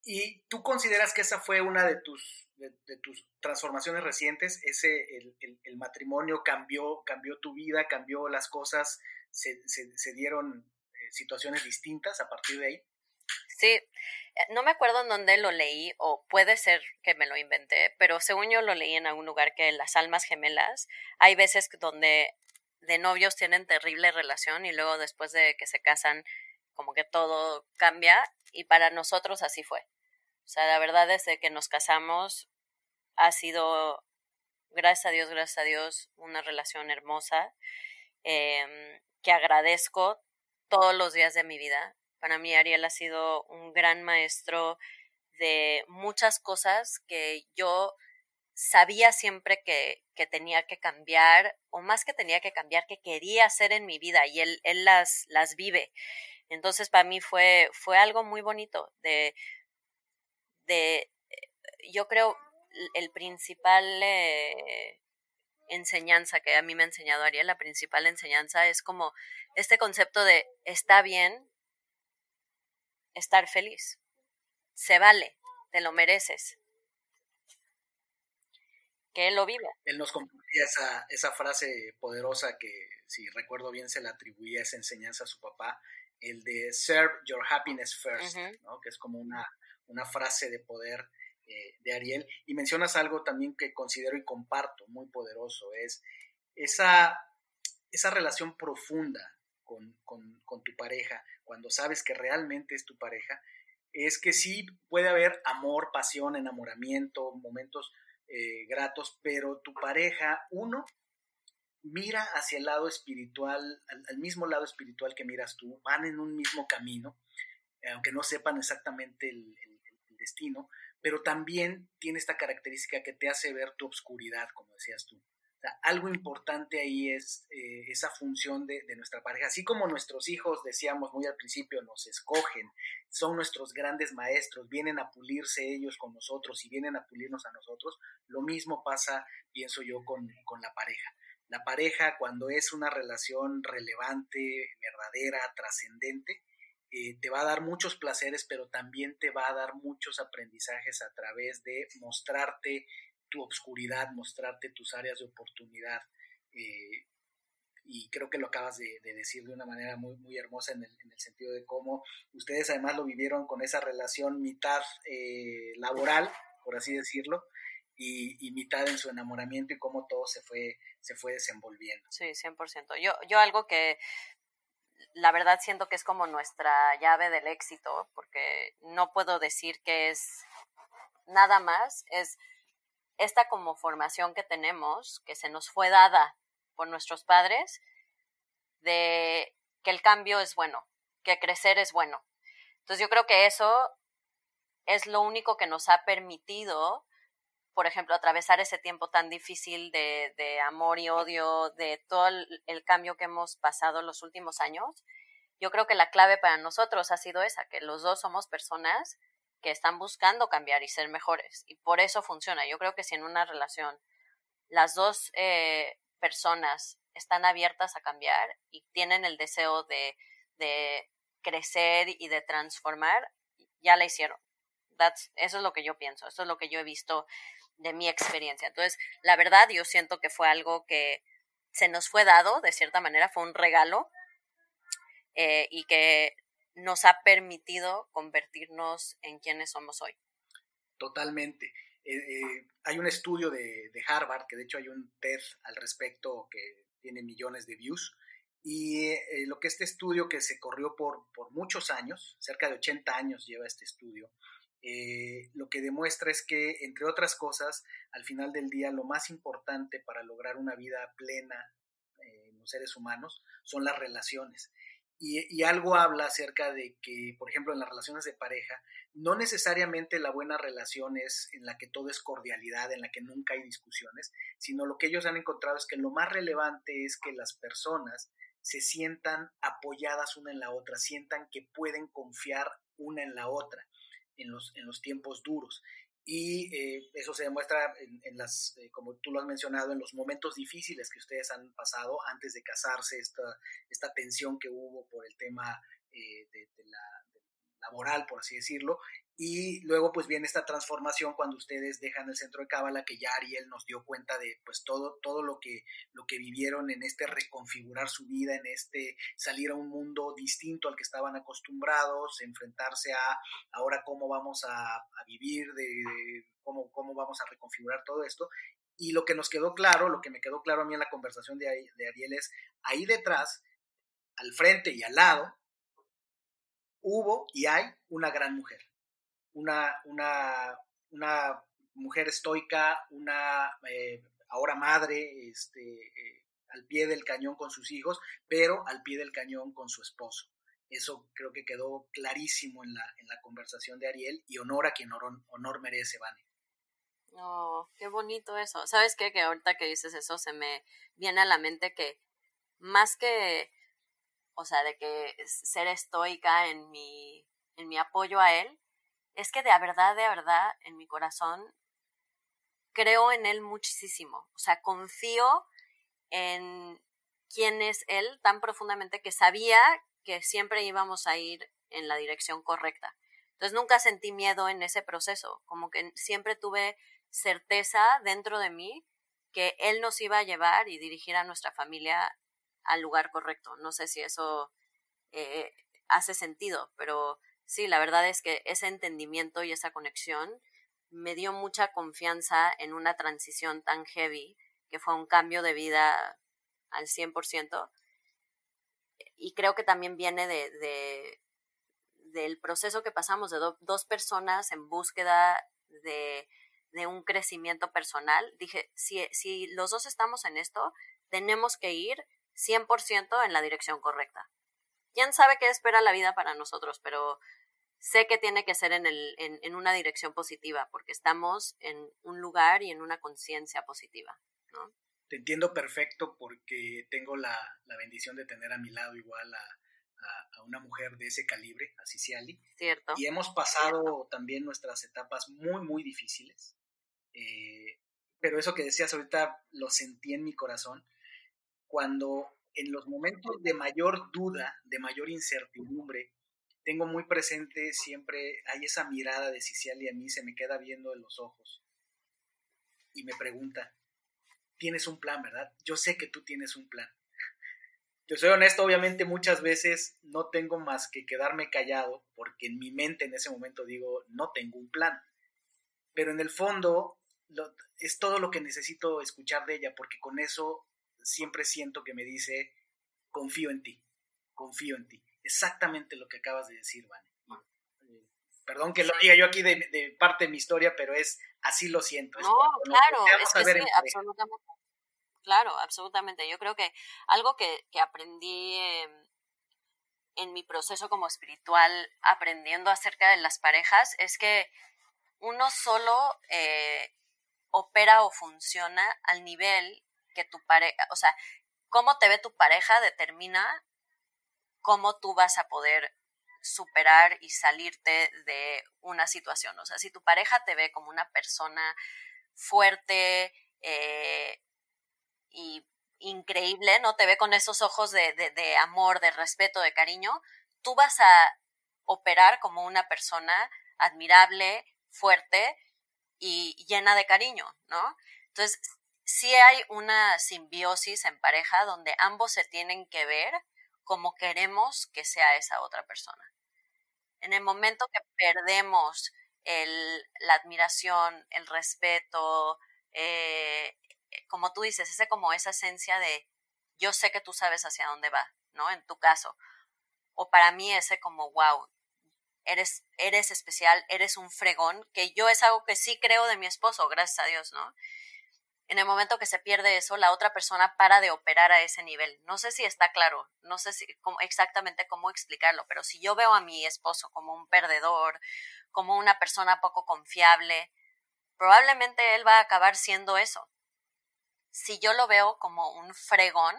¿Y tú consideras que esa fue una de tus, de, tus transformaciones recientes? Ese, el, matrimonio cambió, cambió tu vida, cambió las cosas, se, se, dieron situaciones distintas a partir de ahí. Sí, eh, no me acuerdo en dónde lo leí, o puede ser que me lo inventé, pero según yo lo leí en algún lugar que las almas gemelas, hay veces donde de novios tienen terrible relación y luego después de que se casan, como que todo cambia, y para nosotros así fue. O sea, la verdad desde que nos casamos ha sido, gracias a Dios, gracias a Dios, una relación hermosa, em, que agradezco todos los días de mi vida para mí Ariel ha sido un gran maestro de muchas cosas que yo sabía siempre que, que, tenía que cambiar, o más que tenía que cambiar, que quería hacer en mi vida, y él, él las, las vive. Entonces, para mí fue, fue algo muy bonito de, de yo creo, el principal eh, enseñanza que a mí me ha enseñado Ariel, la principal enseñanza es como este concepto de está bien estar feliz. Se vale, te lo mereces. Que él lo viva. Él nos compartía esa, esa frase poderosa que, si recuerdo bien, se le atribuía esa enseñanza a su papá, el de serve your happiness first, ¿no? que es como una, una frase de poder eh, de Ariel. Y mencionas algo también que considero y comparto, muy poderoso, es esa, esa relación profunda con, con, tu pareja, cuando sabes que realmente es tu pareja, es que sí puede haber amor, pasión, enamoramiento, momentos eh, gratos, pero tu pareja, uno, mira hacia el lado espiritual, al, mismo lado espiritual que miras tú, van en un mismo camino, eh, aunque no sepan exactamente el, el destino, pero también tiene esta característica que te hace ver tu obscuridad, como decías tú algo importante ahí es eh, esa función de, nuestra pareja. Así como nuestros hijos, decíamos muy al principio, nos escogen, son nuestros grandes maestros, vienen a pulirse ellos con nosotros y vienen a pulirnos a nosotros, lo mismo pasa, pienso yo, con, la pareja. La pareja, cuando es una relación relevante, verdadera, trascendente, eh, te va a dar muchos placeres, pero también te va a dar muchos aprendizajes a través de mostrarte tu obscuridad, mostrarte tus áreas de oportunidad. Eh, y creo que lo acabas de, decir de una manera muy, muy hermosa en el, sentido de cómo ustedes además lo vivieron con esa relación mitad eh, laboral, por así decirlo, y, mitad en su enamoramiento y cómo todo se fue, se fue desenvolviendo. Sí, 100%. Yo, yo algo que la verdad siento que es como nuestra llave del éxito, porque no puedo decir que es nada más, es esta como formación que tenemos, que se nos fue dada por nuestros padres, de que el cambio es bueno, que crecer es bueno. Entonces yo creo que eso es lo único que nos ha permitido, por ejemplo, atravesar ese tiempo tan difícil de, de amor y odio, de todo el, cambio que hemos pasado los últimos años. Yo creo que la clave para nosotros ha sido esa, que los dos somos personas que están buscando cambiar y ser mejores. Y por eso funciona. Yo creo que si en una relación las dos eh, personas están abiertas a cambiar y tienen el deseo de, de crecer y de transformar, ya la hicieron. eso es lo que yo pienso, eso es lo que yo he visto de mi experiencia. Entonces, la verdad, yo siento que fue algo que se nos fue dado, de cierta manera, fue un regalo eh, y que nos ha permitido convertirnos en quienes somos hoy. Totalmente. Eh, eh, hay un estudio de, Harvard, que de hecho hay un TED al respecto que tiene millones de views, y eh, lo que este estudio que se corrió por, por, muchos años, cerca de 80 años lleva este estudio, lo que demuestra es que, entre otras cosas, al final del día, lo más importante para lograr una vida plena en los seres humanos son las relaciones. Y, algo habla acerca de que, por ejemplo, en las relaciones de pareja, no necesariamente la buena relación es en la que todo es cordialidad, en la que nunca hay discusiones, sino lo que ellos han encontrado es que lo más relevante es que las personas se sientan apoyadas una en la otra, sientan que pueden confiar una en la otra en los, en los tiempos duros. Y eh, eso se demuestra en, las, eh, como tú lo has mencionado, en los momentos difíciles que ustedes han pasado antes de casarse, esta, esta tensión que hubo por el tema eh, de, la, laboral, por así decirlo, y luego pues viene esta transformación cuando ustedes dejan el centro de Cábala, que ya Ariel nos dio cuenta de pues todo, todo lo, que, lo que vivieron en este reconfigurar su vida, en este salir a un mundo distinto al que estaban acostumbrados, enfrentarse a ahora cómo vamos a, vivir, de, cómo, cómo vamos a reconfigurar todo esto. Y lo que nos quedó claro, lo que me quedó claro a mí en la conversación de, de Ariel es, ahí detrás, al frente y al lado, hubo y hay una gran mujer una, una, una mujer estoica, una eh, ahora madre, este, eh, al pie del cañón con sus hijos, pero al pie del cañón con su esposo. Eso creo que quedó clarísimo en la, en la conversación de Ariel y honor a quien honor, merece, Vane. Oh, qué bonito eso. ¿Sabes qué? Que ahorita que dices eso se me viene a la mente que más que, o sea, de que ser estoica en mi, en mi apoyo a él, es que de verdad, de verdad, en mi corazón, creo en él muchísimo. O sea, confío en quién es él tan profundamente que sabía que siempre íbamos a ir en la dirección correcta. Entonces nunca sentí miedo en ese proceso, como que siempre tuve certeza dentro de mí que él nos iba a llevar y dirigir a nuestra familia al lugar correcto. No sé si eso eh, hace sentido, pero sí, la verdad es que ese entendimiento y esa conexión me dio mucha confianza en una transición tan heavy, que fue un cambio de vida al 100%. Y creo que también viene de, de del proceso que pasamos de dos personas en búsqueda de, de, un crecimiento personal. Dije, si, si los dos estamos en esto, tenemos que ir 100% en la dirección correcta quién sabe qué espera la vida para nosotros, pero sé que tiene que ser en, el, en, una dirección positiva, porque estamos en un lugar y en una conciencia positiva, ¿no? Te entiendo perfecto porque tengo la, bendición de tener a mi lado igual a, una mujer de ese calibre, a Ciciali. Cierto. Y hemos pasado también nuestras etapas muy, muy difíciles. Eh, pero eso que decías ahorita lo sentí en mi corazón cuando en los momentos de mayor duda, de mayor incertidumbre, tengo muy presente siempre, hay esa mirada de Ciciali a mí, se me queda viendo en los ojos y me pregunta, tienes un plan, ¿verdad? Yo sé que tú tienes un plan. Yo soy honesto, obviamente muchas veces no tengo más que quedarme callado porque en mi mente en ese momento digo, no tengo un plan. Pero en el fondo es todo lo que necesito escuchar de ella porque con eso siempre siento que me dice, confío en ti, confío en ti. Exactamente lo que acabas de decir, Vane. Eh, perdón que lo diga yo aquí de, parte de mi historia, pero es así lo siento. No, claro, es que sí, absolutamente. Claro, absolutamente. Yo creo que algo que, aprendí en mi proceso como espiritual, aprendiendo acerca de las parejas, es que uno solo eh, opera o funciona al nivel que tu pareja, o sea, cómo te ve tu pareja determina cómo tú vas a poder superar y salirte de una situación. O sea, si tu pareja te ve como una persona fuerte eh, y increíble, ¿no? Te ve con esos ojos de, de, amor, de respeto, de cariño, tú vas a operar como una persona admirable, fuerte y llena de cariño, ¿no? Entonces, sí hay una simbiosis en pareja donde ambos se tienen que ver como queremos que sea esa otra persona. En el momento que perdemos el, la admiración, el respeto, eh, como tú dices, ese como esa esencia de yo sé que tú sabes hacia dónde va, ¿no? En tu caso. O para mí ese como, wow, eres, eres especial, eres un fregón, que yo es algo que sí creo de mi esposo, gracias a Dios, ¿no? En el momento que se pierde eso, la otra persona para de operar a ese nivel. No sé si está claro, no sé si, exactamente cómo explicarlo, pero si yo veo a mi esposo como un perdedor, como una persona poco confiable, probablemente él va a acabar siendo eso. Si yo lo veo como un fregón,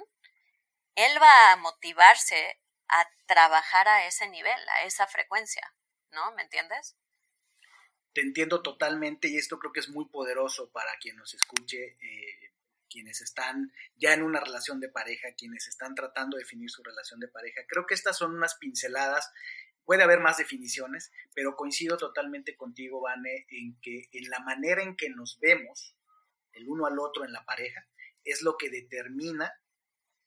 él va a motivarse a trabajar a ese nivel, a esa frecuencia, ¿no? ¿Me entiendes? Te entiendo totalmente y esto creo que es muy poderoso para quien nos escuche, eh, quienes están ya en una relación de pareja, quienes están tratando de definir su relación de pareja. Creo que estas son unas pinceladas puede haber más definiciones, pero coincido totalmente contigo, Vane, en que en la manera en que nos vemos el uno al otro en la pareja es lo que determina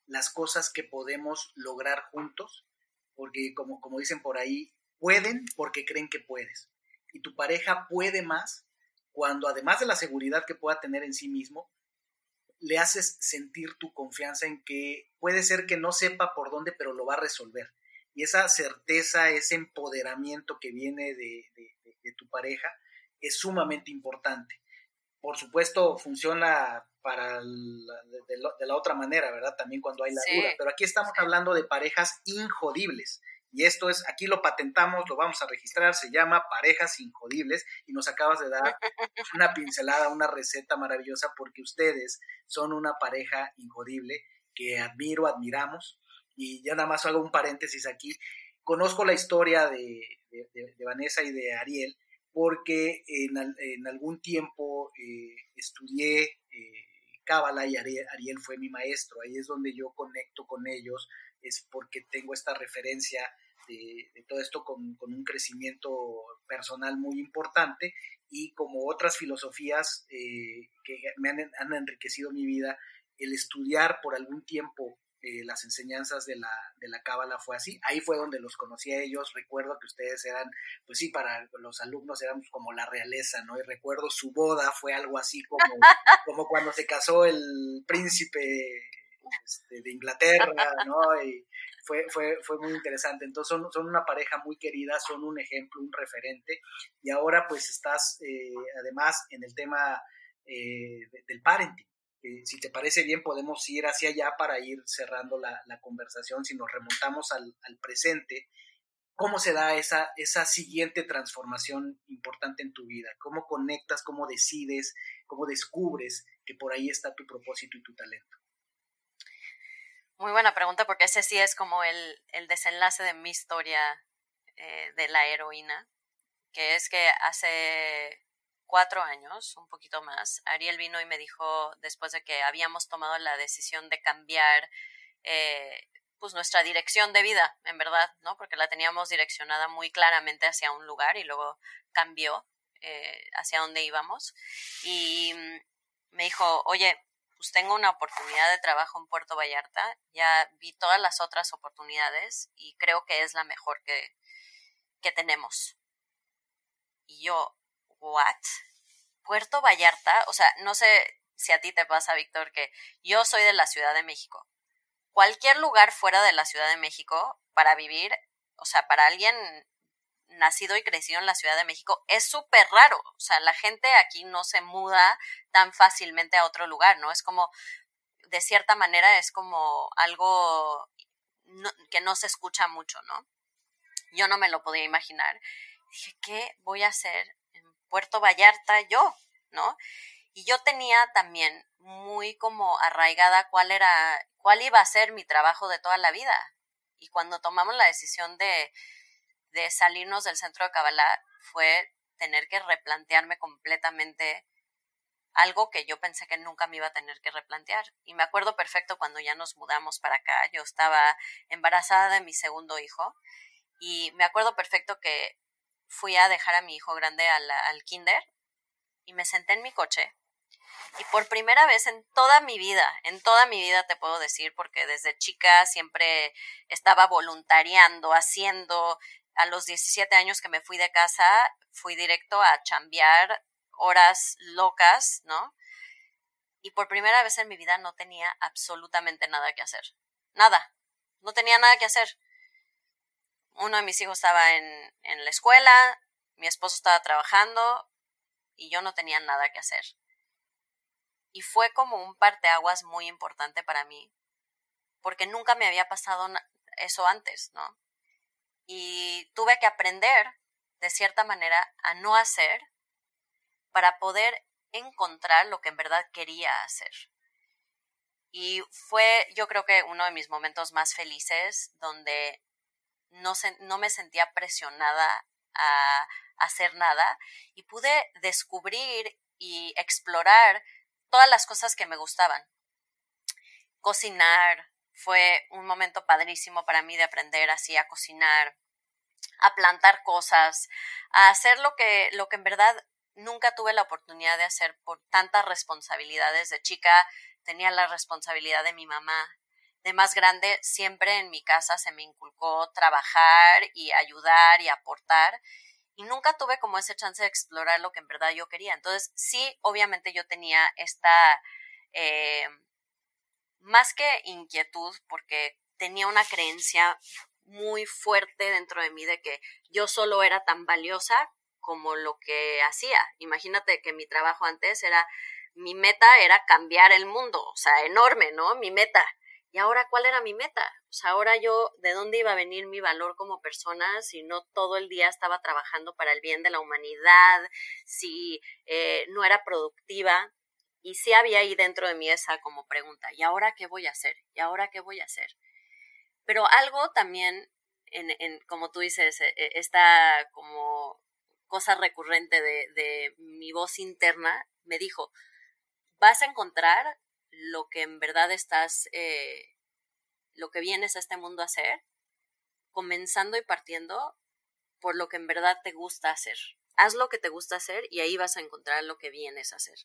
las cosas que podemos lograr juntos, porque como, como dicen por ahí, pueden porque creen que puedes. Y tu pareja puede más cuando además de la seguridad que pueda tener en sí mismo, le haces sentir tu confianza en que puede ser que no sepa por dónde, pero lo va a resolver. Y esa certeza, ese empoderamiento que viene de, tu pareja es sumamente importante. Por supuesto, funciona para de, la otra manera, ¿verdad? También cuando hay la duda. Pero aquí estamos hablando de parejas injodibles. Y esto es, aquí lo patentamos, lo vamos a registrar, se llama Parejas Injodibles y nos acabas de dar una pincelada, una receta maravillosa porque ustedes son una pareja injodible que admiro, admiramos. Y ya nada más hago un paréntesis aquí. Conozco la historia de, Vanessa y de Ariel porque en, algún tiempo eh, estudié eh, Cábala y Ariel, Ariel fue mi maestro. Ahí es donde yo conecto con ellos es porque tengo esta referencia de, todo esto con, un crecimiento personal muy importante y como otras filosofías eh, que me han, enriquecido mi vida, el estudiar por algún tiempo eh, las enseñanzas de la, de la cábala fue así. Ahí fue donde los conocí a ellos. Recuerdo que ustedes eran, pues sí, para los alumnos eran como la realeza, ¿no? Y recuerdo su boda fue algo así como, como cuando se casó el príncipe este, de Inglaterra, ¿no? Y fue, fue, fue muy interesante. Entonces son, son, una pareja muy querida, son un ejemplo, un referente. Y ahora pues estás eh, además en el tema eh, del parenting. si te parece bien, podemos ir hacia allá para ir cerrando la, la conversación. Si nos remontamos al, al, presente, ¿cómo se da esa, esa siguiente transformación importante en tu vida? ¿Cómo conectas, cómo decides, cómo descubres que por ahí está tu propósito y tu talento? Muy buena pregunta porque ese sí es como el, el desenlace de mi historia eh, de la heroína, que es que hace cuatro años, un poquito más, Ariel vino y me dijo, después de que habíamos tomado la decisión de cambiar eh, pues nuestra dirección de vida, en verdad, ¿no? Porque la teníamos direccionada muy claramente hacia un lugar y luego cambió eh, hacia dónde íbamos. Y mm, me dijo, oye, pues tengo una oportunidad de trabajo en Puerto Vallarta, ya vi todas las otras oportunidades y creo que es la mejor que, que tenemos. Y yo, ¿what? Puerto Vallarta, o sea, no sé si a ti te pasa, Víctor, que yo soy de la Ciudad de México. Cualquier lugar fuera de la Ciudad de México para vivir, o sea, para alguien nacido y crecido en la Ciudad de México, es súper raro. O sea, la gente aquí no se muda tan fácilmente a otro lugar, ¿no? Es como, de cierta manera, es como algo que no se escucha mucho, ¿no? Yo no me lo podía imaginar. Dije, ¿qué voy a hacer en Puerto Vallarta yo? ¿No? Y yo tenía también muy como arraigada cuál era, cuál iba a ser mi trabajo de toda la vida. Y cuando tomamos la decisión de, de salirnos del centro de Kabbalah fue tener que replantearme completamente algo que yo pensé que nunca me iba a tener que replantear. Y me acuerdo perfecto cuando ya nos mudamos para acá, yo estaba embarazada de mi segundo hijo y me acuerdo perfecto que fui a dejar a mi hijo grande al, al kinder y me senté en mi coche y por primera vez en toda mi vida, en toda mi vida te puedo decir, porque desde chica siempre estaba voluntariando, haciendo, a los 17 años que me fui de casa, fui directo a chambear horas locas, ¿no? Y por primera vez en mi vida no tenía absolutamente nada que hacer. Nada. No tenía nada que hacer. Uno de mis hijos estaba en, en la escuela, mi esposo estaba trabajando y yo no tenía nada que hacer. Y fue como un parteaguas muy importante para mí, porque nunca me había pasado eso antes, ¿no? Y tuve que aprender, de cierta manera, a no hacer para poder encontrar lo que en verdad quería hacer. Y fue, yo creo que uno de mis momentos más felices donde no, no me sentía presionada a hacer nada y pude descubrir y explorar todas las cosas que me gustaban. Cocinar, fue un momento padrísimo para mí de aprender así a cocinar. a plantar cosas, a hacer lo que, lo que en verdad nunca tuve la oportunidad de hacer por tantas responsabilidades. De chica tenía la responsabilidad de mi mamá. De más grande, siempre en mi casa se me inculcó trabajar y ayudar y aportar. Y nunca tuve como ese chance de explorar lo que en verdad yo quería. Entonces, sí, obviamente yo tenía esta, eh, más que inquietud, porque tenía una creencia muy fuerte dentro de mí de que yo solo era tan valiosa como lo que hacía. Imagínate que mi trabajo antes era, mi meta era cambiar el mundo, o sea, enorme, ¿no? Mi meta. Y ahora, ¿cuál era mi meta? O sea, ahora yo, ¿de dónde iba a venir mi valor como persona si no todo el día estaba trabajando para el bien de la humanidad, si eh, no era productiva? Y sí había ahí dentro de mí esa como pregunta, ¿y ahora qué voy a hacer? ¿Y ahora qué voy a hacer? Pero algo también, en, en como tú dices, e, e, esta como cosa recurrente de, de mi voz interna, me dijo, vas a encontrar lo que en verdad estás, eh, lo que vienes a este mundo a hacer, comenzando y partiendo por lo que en verdad te gusta hacer. Haz lo que te gusta hacer y ahí vas a encontrar lo que vienes a hacer.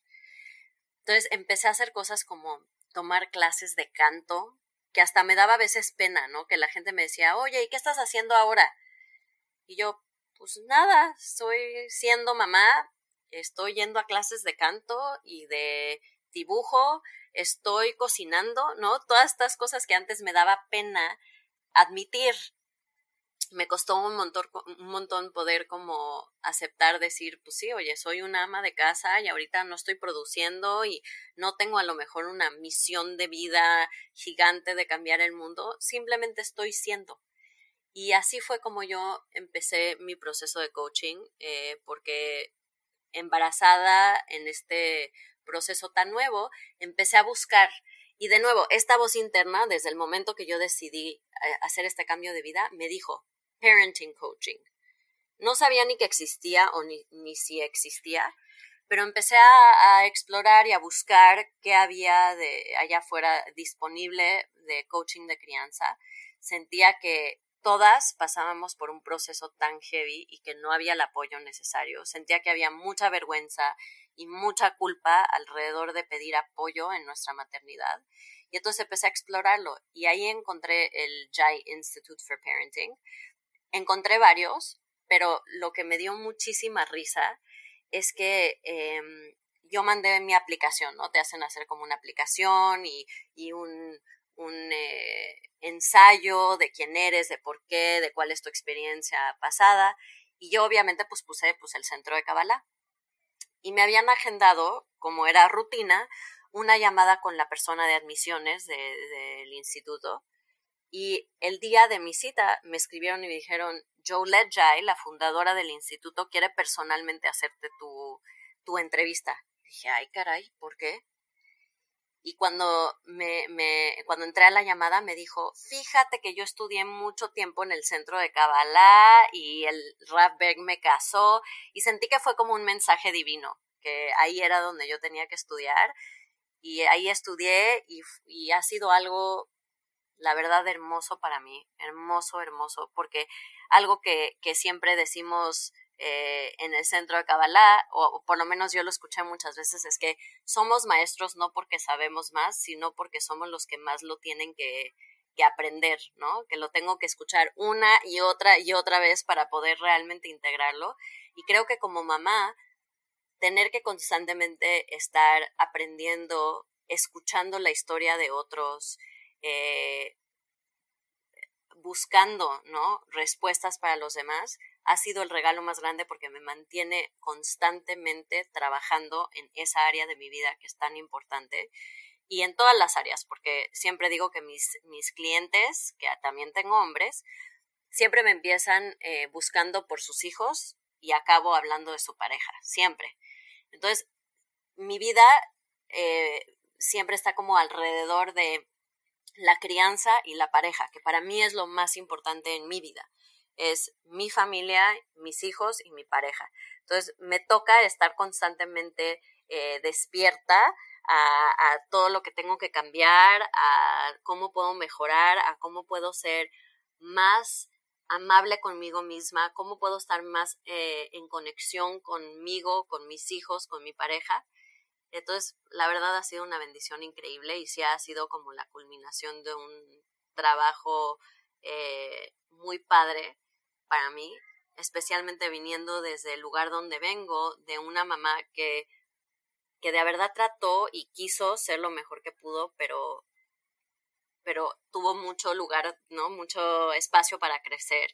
Entonces empecé a hacer cosas como tomar clases de canto, que hasta me daba a veces pena, ¿no? Que la gente me decía, oye, ¿y qué estás haciendo ahora? Y yo, pues nada, estoy siendo mamá, estoy yendo a clases de canto y de dibujo, estoy cocinando, ¿no? Todas estas cosas que antes me daba pena admitir me costó un montón, un montón poder como aceptar decir, pues sí, oye, soy una ama de casa y ahorita no estoy produciendo y no tengo a lo mejor una misión de vida gigante de cambiar el mundo, simplemente estoy siendo. Y así fue como yo empecé mi proceso de coaching, eh, porque embarazada en este proceso tan nuevo, empecé a buscar y de nuevo, esta voz interna, desde el momento que yo decidí eh, hacer este cambio de vida, me dijo, parenting coaching. No sabía ni que existía o ni, si existía, pero empecé a, a, explorar y a buscar qué había de allá afuera disponible de coaching de crianza. Sentía que todas pasábamos por un proceso tan heavy y que no había el apoyo necesario. Sentía que había mucha vergüenza y mucha culpa alrededor de pedir apoyo en nuestra maternidad. Y entonces empecé a explorarlo y ahí encontré el JAI Institute for Parenting, encontré varios, pero lo que me dio muchísima risa es que em, yo mandé mi aplicación, ¿no? Te hacen hacer como una aplicación y, y un, un eh, ensayo de quién eres, de por qué, de cuál es tu experiencia pasada. Y yo obviamente pues puse pues, el centro de Kabbalah. Y me habían agendado, como era rutina, una llamada con la persona de admisiones del instituto y el día de mi cita me escribieron y me dijeron, Joe Jai, la fundadora del instituto, quiere personalmente hacerte tu, tu entrevista. dije, ay caray, ¿por qué? Y cuando, me, cuando entré a la llamada me dijo, fíjate que yo estudié mucho tiempo en el centro de Kabbalah y el Rav Berg me casó y sentí que fue como un mensaje divino, que ahí era donde yo tenía que estudiar y ahí estudié y, y ha sido algo la verdad hermoso para mí, hermoso, hermoso, porque algo que, que siempre decimos eh, en el centro de Kabbalah, o, por lo menos yo lo escuché muchas veces, es que somos maestros no porque sabemos más, sino porque somos los que más lo tienen que, que aprender, ¿no? Que lo tengo que escuchar una y otra y otra vez para poder realmente integrarlo. Y creo que como mamá, tener que constantemente estar aprendiendo, escuchando la historia de otros, eh, buscando ¿no? respuestas para los demás, ha sido el regalo más grande porque me mantiene constantemente trabajando en esa área de mi vida que es tan importante y en todas las áreas, porque siempre digo que mis, mis clientes, que también tengo hombres, siempre me empiezan eh, buscando por sus hijos y acabo hablando de su pareja, siempre. Entonces, mi vida eh, siempre está como alrededor de la crianza y la pareja, que para mí es lo más importante en mi vida. Es mi familia, mis hijos y mi pareja. Entonces, me toca estar constantemente eh, despierta a, todo lo que tengo que cambiar, a cómo puedo mejorar, a cómo puedo ser más amable conmigo misma, cómo puedo estar más eh, en conexión conmigo, con mis hijos, con mi pareja. Entonces, la verdad ha sido una bendición increíble y sí ha sido como la culminación de un trabajo eh, muy padre para mí, especialmente viniendo desde el lugar donde vengo, de una mamá que, que de verdad trató y quiso ser lo mejor que pudo, pero pero tuvo mucho lugar, ¿no? Mucho espacio para crecer,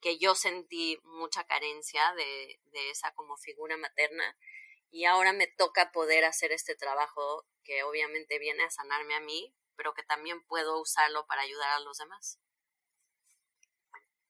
que yo sentí mucha carencia de, de esa como figura materna y ahora me toca poder hacer este trabajo que obviamente viene a sanarme a mí, pero que también puedo usarlo para ayudar a los demás.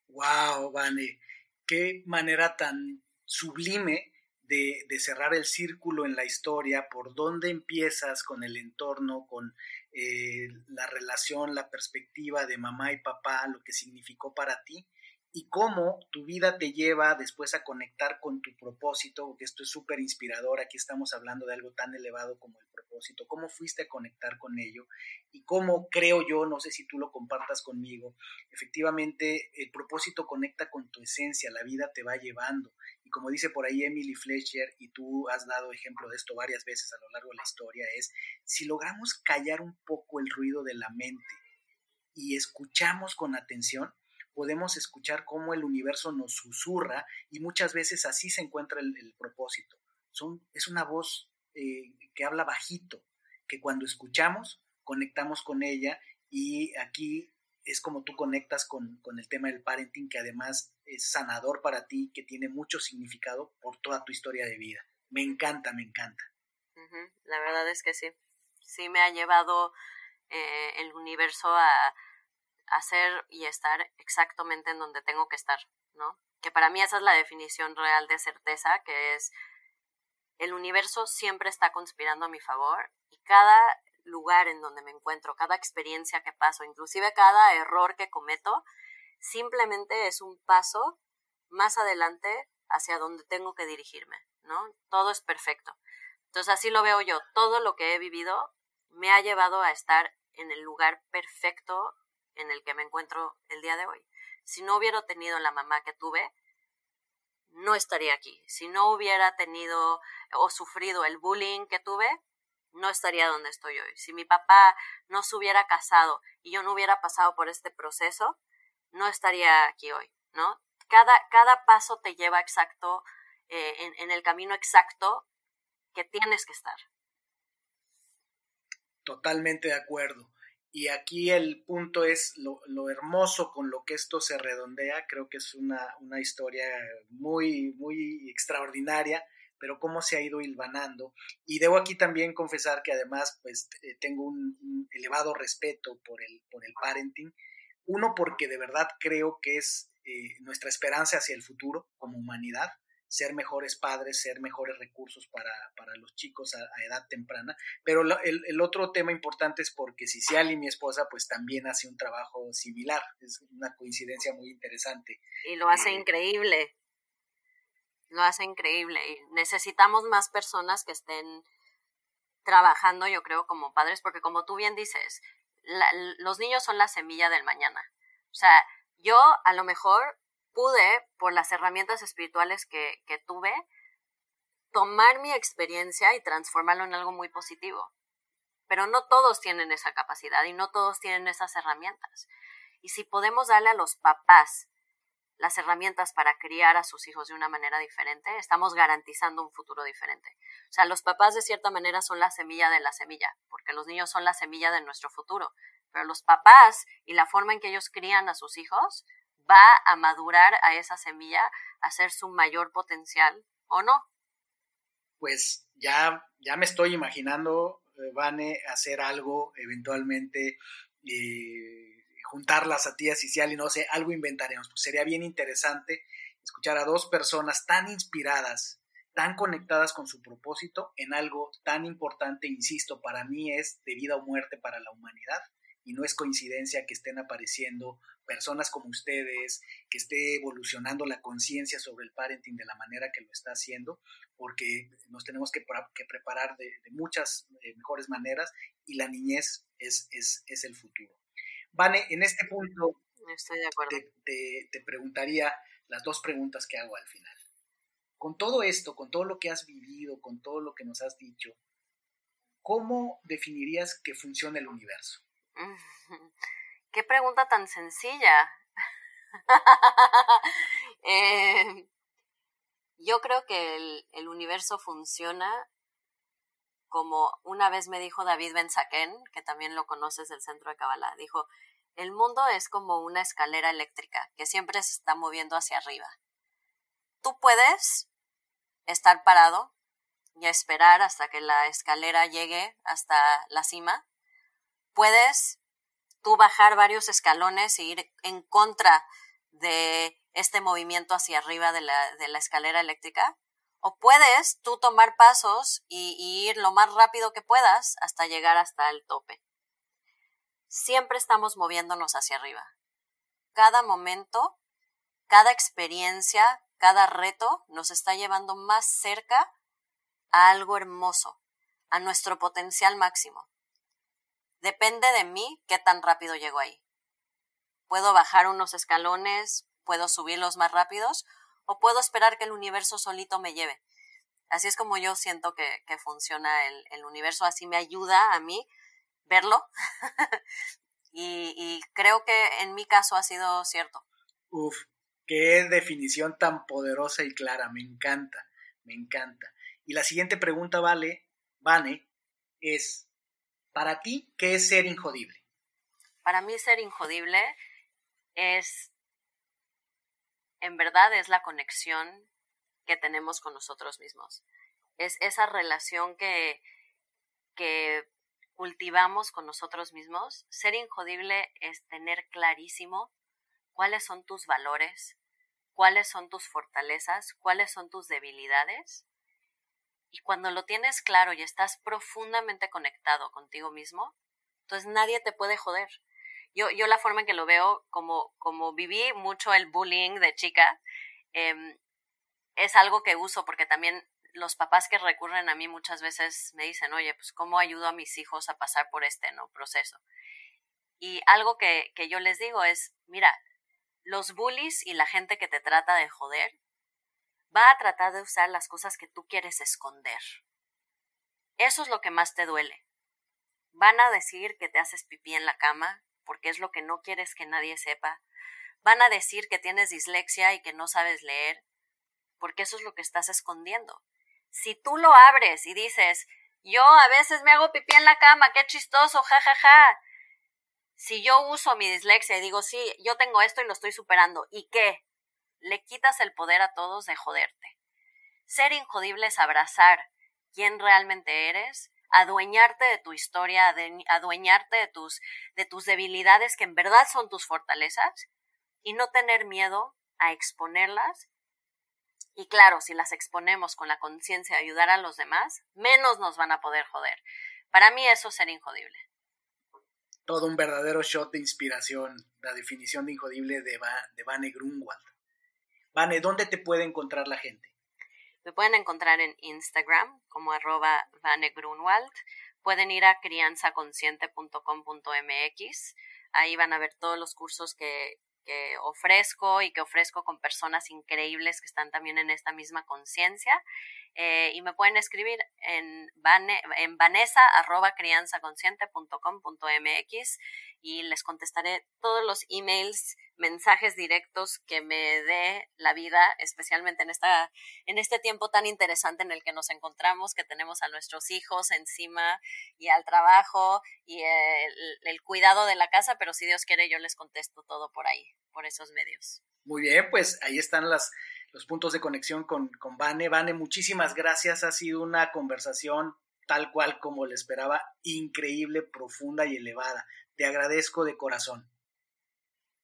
Wow, Vane, qué manera tan sublime de, de, cerrar el círculo en la historia, por dónde empiezas con el entorno, con eh, la relación, la perspectiva de mamá y papá, lo que significó para ti, y cómo tu vida te lleva después a conectar con tu propósito, porque esto es súper inspirador, aquí estamos hablando de algo tan elevado como el propósito, cómo fuiste a conectar con ello y cómo creo yo, no sé si tú lo compartas conmigo, efectivamente el propósito conecta con tu esencia, la vida te va llevando. Y como dice por ahí Emily Fletcher, y tú has dado ejemplo de esto varias veces a lo largo de la historia, es si logramos callar un poco el ruido de la mente y escuchamos con atención, podemos escuchar cómo el universo nos susurra y muchas veces así se encuentra el, propósito. Son, es una voz eh, que habla bajito, que cuando escuchamos conectamos con ella y aquí es como tú conectas con, el tema del parenting, que además es sanador para ti, que tiene mucho significado por toda tu historia de vida. Me encanta, me encanta. La verdad es que sí. Sí me ha llevado eh, el universo a, hacer y estar exactamente en donde tengo que estar, ¿no? Que para mí esa es la definición real de certeza, que es el universo siempre está conspirando a mi favor y cada lugar en donde me encuentro, cada experiencia que paso, inclusive cada error que cometo, simplemente es un paso más adelante hacia donde tengo que dirigirme, ¿no? Todo es perfecto. Entonces así lo veo yo, todo lo que he vivido me ha llevado a estar en el lugar perfecto en el que me encuentro el día de hoy. Si no hubiera tenido la mamá que tuve, no estaría aquí. Si no hubiera tenido o sufrido el bullying que tuve, no estaría donde estoy hoy. Si mi papá no se hubiera casado y yo no hubiera pasado por este proceso, no estaría aquí hoy, ¿no? Cada, cada paso te lleva exacto, eh, en, en el camino exacto que tienes que estar. Totalmente de acuerdo. Y aquí el punto es lo, lo, hermoso con lo que esto se redondea. Creo que es una, una, historia muy, muy extraordinaria, pero cómo se ha ido hilvanando. Y debo aquí también confesar que además pues eh, tengo un, elevado respeto por el, por el parenting. Uno, porque de verdad creo que es eh, nuestra esperanza hacia el futuro como humanidad ser mejores padres, ser mejores recursos para, los chicos a, edad temprana. Pero el, otro tema importante es porque y mi esposa, pues también hace un trabajo similar. Es una coincidencia muy interesante. Y lo hace eh, increíble. Lo hace increíble. Y necesitamos más personas que estén trabajando, yo creo, como padres, porque como tú bien dices, los niños son la semilla del mañana. O sea, yo a lo mejor pude, por las herramientas espirituales que, tuve, tomar mi experiencia y transformarlo en algo muy positivo. Pero no todos tienen esa capacidad y no todos tienen esas herramientas. Y si podemos darle a los papás las herramientas para criar a sus hijos de una manera diferente, estamos garantizando un futuro diferente. O sea, los papás de cierta manera son la semilla de la semilla, porque los niños son la semilla de nuestro futuro. Pero los papás y la forma en que ellos crían a sus hijos va a madurar a esa semilla a ser su mayor potencial o no. Pues ya, ya me estoy imaginando, eh, Vane, hacer algo eventualmente, eh, juntarlas a ti, a y no sé, algo inventaremos. Pues sería bien interesante escuchar a dos personas tan inspiradas, tan conectadas con su propósito en algo tan importante, insisto, para mí es de vida o muerte para la humanidad y no es coincidencia que estén apareciendo personas como ustedes, que esté evolucionando la conciencia sobre el parenting de la manera que lo está haciendo, porque nos tenemos que, preparar de, muchas eh, mejores maneras y la niñez es, es, es, el futuro. Vane, en este punto, Estoy de acuerdo. Te, te preguntaría las dos preguntas que hago al final. Con todo esto, con todo lo que has vivido, con todo lo que nos has dicho, ¿cómo definirías que funciona el universo? Qué pregunta tan sencilla. Eh, yo creo que el, universo funciona como una vez me dijo David Ben que también lo conoces del centro de Kabbalah, dijo, el mundo es como una escalera eléctrica que siempre se está moviendo hacia arriba. Tú puedes estar parado y esperar hasta que la escalera llegue hasta la cima. Puedes tú bajar varios escalones e ir en contra de este movimiento hacia arriba de la, de la escalera eléctrica. O puedes tú tomar pasos y, y ir lo más rápido que puedas hasta llegar hasta el tope. Siempre estamos moviéndonos hacia arriba. Cada momento, cada experiencia, cada reto nos está llevando más cerca a algo hermoso, a nuestro potencial máximo. Depende de mí qué tan rápido llego ahí. Puedo bajar unos escalones, puedo subirlos más rápidos o puedo esperar que el universo solito me lleve. Así es como yo siento que, funciona el, universo, así me ayuda a mí verlo y, y, creo que en mi caso ha sido cierto. Uf, qué definición tan poderosa y clara, me encanta, me encanta. Y la siguiente pregunta, Vale, Vane, es, para ti, ¿qué es ser injodible? Para mí ser injodible es, en verdad, es la conexión que tenemos con nosotros mismos. Es esa relación que, que cultivamos con nosotros mismos. Ser injodible es tener clarísimo cuáles son tus valores, cuáles son tus fortalezas, cuáles son tus debilidades y cuando lo tienes claro y estás profundamente conectado contigo mismo, entonces nadie te puede joder. Yo, yo la forma en que lo veo, como, como viví mucho el bullying de chica, em, es algo que uso porque también los papás que recurren a mí muchas veces me dicen, oye, pues cómo ayudo a mis hijos a pasar por este ¿no? proceso. Y algo que, que yo les digo es, mira, los bullies y la gente que te trata de joder va a tratar de usar las cosas que tú quieres esconder. Eso es lo que más te duele. Van a decir que te haces pipí en la cama, porque es lo que no quieres que nadie sepa. Van a decir que tienes dislexia y que no sabes leer, porque eso es lo que estás escondiendo. Si tú lo abres y dices, yo a veces me hago pipí en la cama, qué chistoso, ja, ja, ja. Si yo uso mi dislexia y digo, sí, yo tengo esto y lo estoy superando, ¿y qué? Le quitas el poder a todos de joderte. Ser injodible es abrazar quién realmente eres, adueñarte de tu historia, adueñarte de tus, de tus debilidades que en verdad son tus fortalezas y no tener miedo a exponerlas. Y claro, si las exponemos con la conciencia de ayudar a los demás, menos nos van a poder joder. Para mí eso es ser injodible. Todo un verdadero shot de inspiración, la definición de injodible de, de Vane Grunwald. Vane, ¿dónde te puede encontrar la gente? Me pueden encontrar en Instagram como arroba Vane Grunwald. Pueden ir a crianzaconsciente.com.mx. Ahí van a ver todos los cursos que, que ofrezco y que ofrezco con personas increíbles que están también en esta misma conciencia. Eh, y me pueden escribir en, en vanessa arroba crianzaconsciente.com.mx y les contestaré todos los emails mensajes directos que me dé la vida, especialmente en, esta, en este tiempo tan interesante en el que nos encontramos, que tenemos a nuestros hijos encima y al trabajo y el, cuidado de la casa, pero si Dios quiere yo les contesto todo por ahí, por esos medios. Muy bien, pues ahí están las, los puntos de conexión con, con Vane. Vane, muchísimas gracias, ha sido una conversación tal cual como le esperaba, increíble, profunda y elevada. Te agradezco de corazón.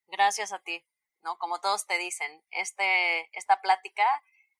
Gracias a ti, ¿no? Como todos te dicen, este, esta plática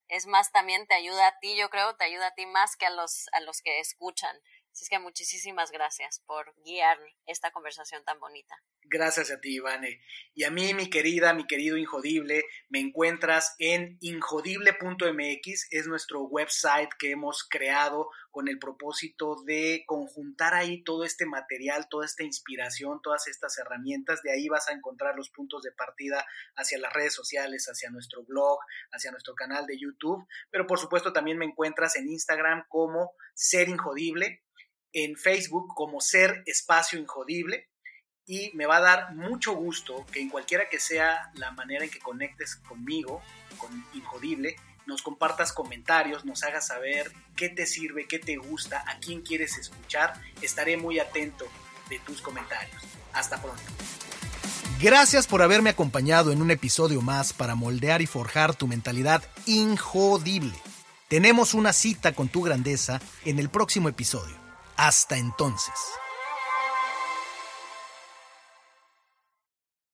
es más también te ayuda a ti, yo creo, te ayuda a ti más que a los, a los que escuchan. Así es que muchísimas gracias por guiar esta conversación tan bonita. Gracias a ti, Ivane. Y a mí, mi querida, mi querido Injodible, me encuentras en injodible.mx, es nuestro website que hemos creado con el propósito de conjuntar ahí todo este material, toda esta inspiración, todas estas herramientas. De ahí vas a encontrar los puntos de partida hacia las redes sociales, hacia nuestro blog, hacia nuestro canal de YouTube. Pero por supuesto también me encuentras en Instagram como Ser Injodible en Facebook como Ser Espacio Injodible y me va a dar mucho gusto que en cualquiera que sea la manera en que conectes conmigo, con Injodible, nos compartas comentarios, nos hagas saber qué te sirve, qué te gusta, a quién quieres escuchar. Estaré muy atento de tus comentarios. Hasta pronto. Gracias por haberme acompañado en un episodio más para moldear y forjar tu mentalidad injodible. Tenemos una cita con tu grandeza en el próximo episodio. Hasta entonces.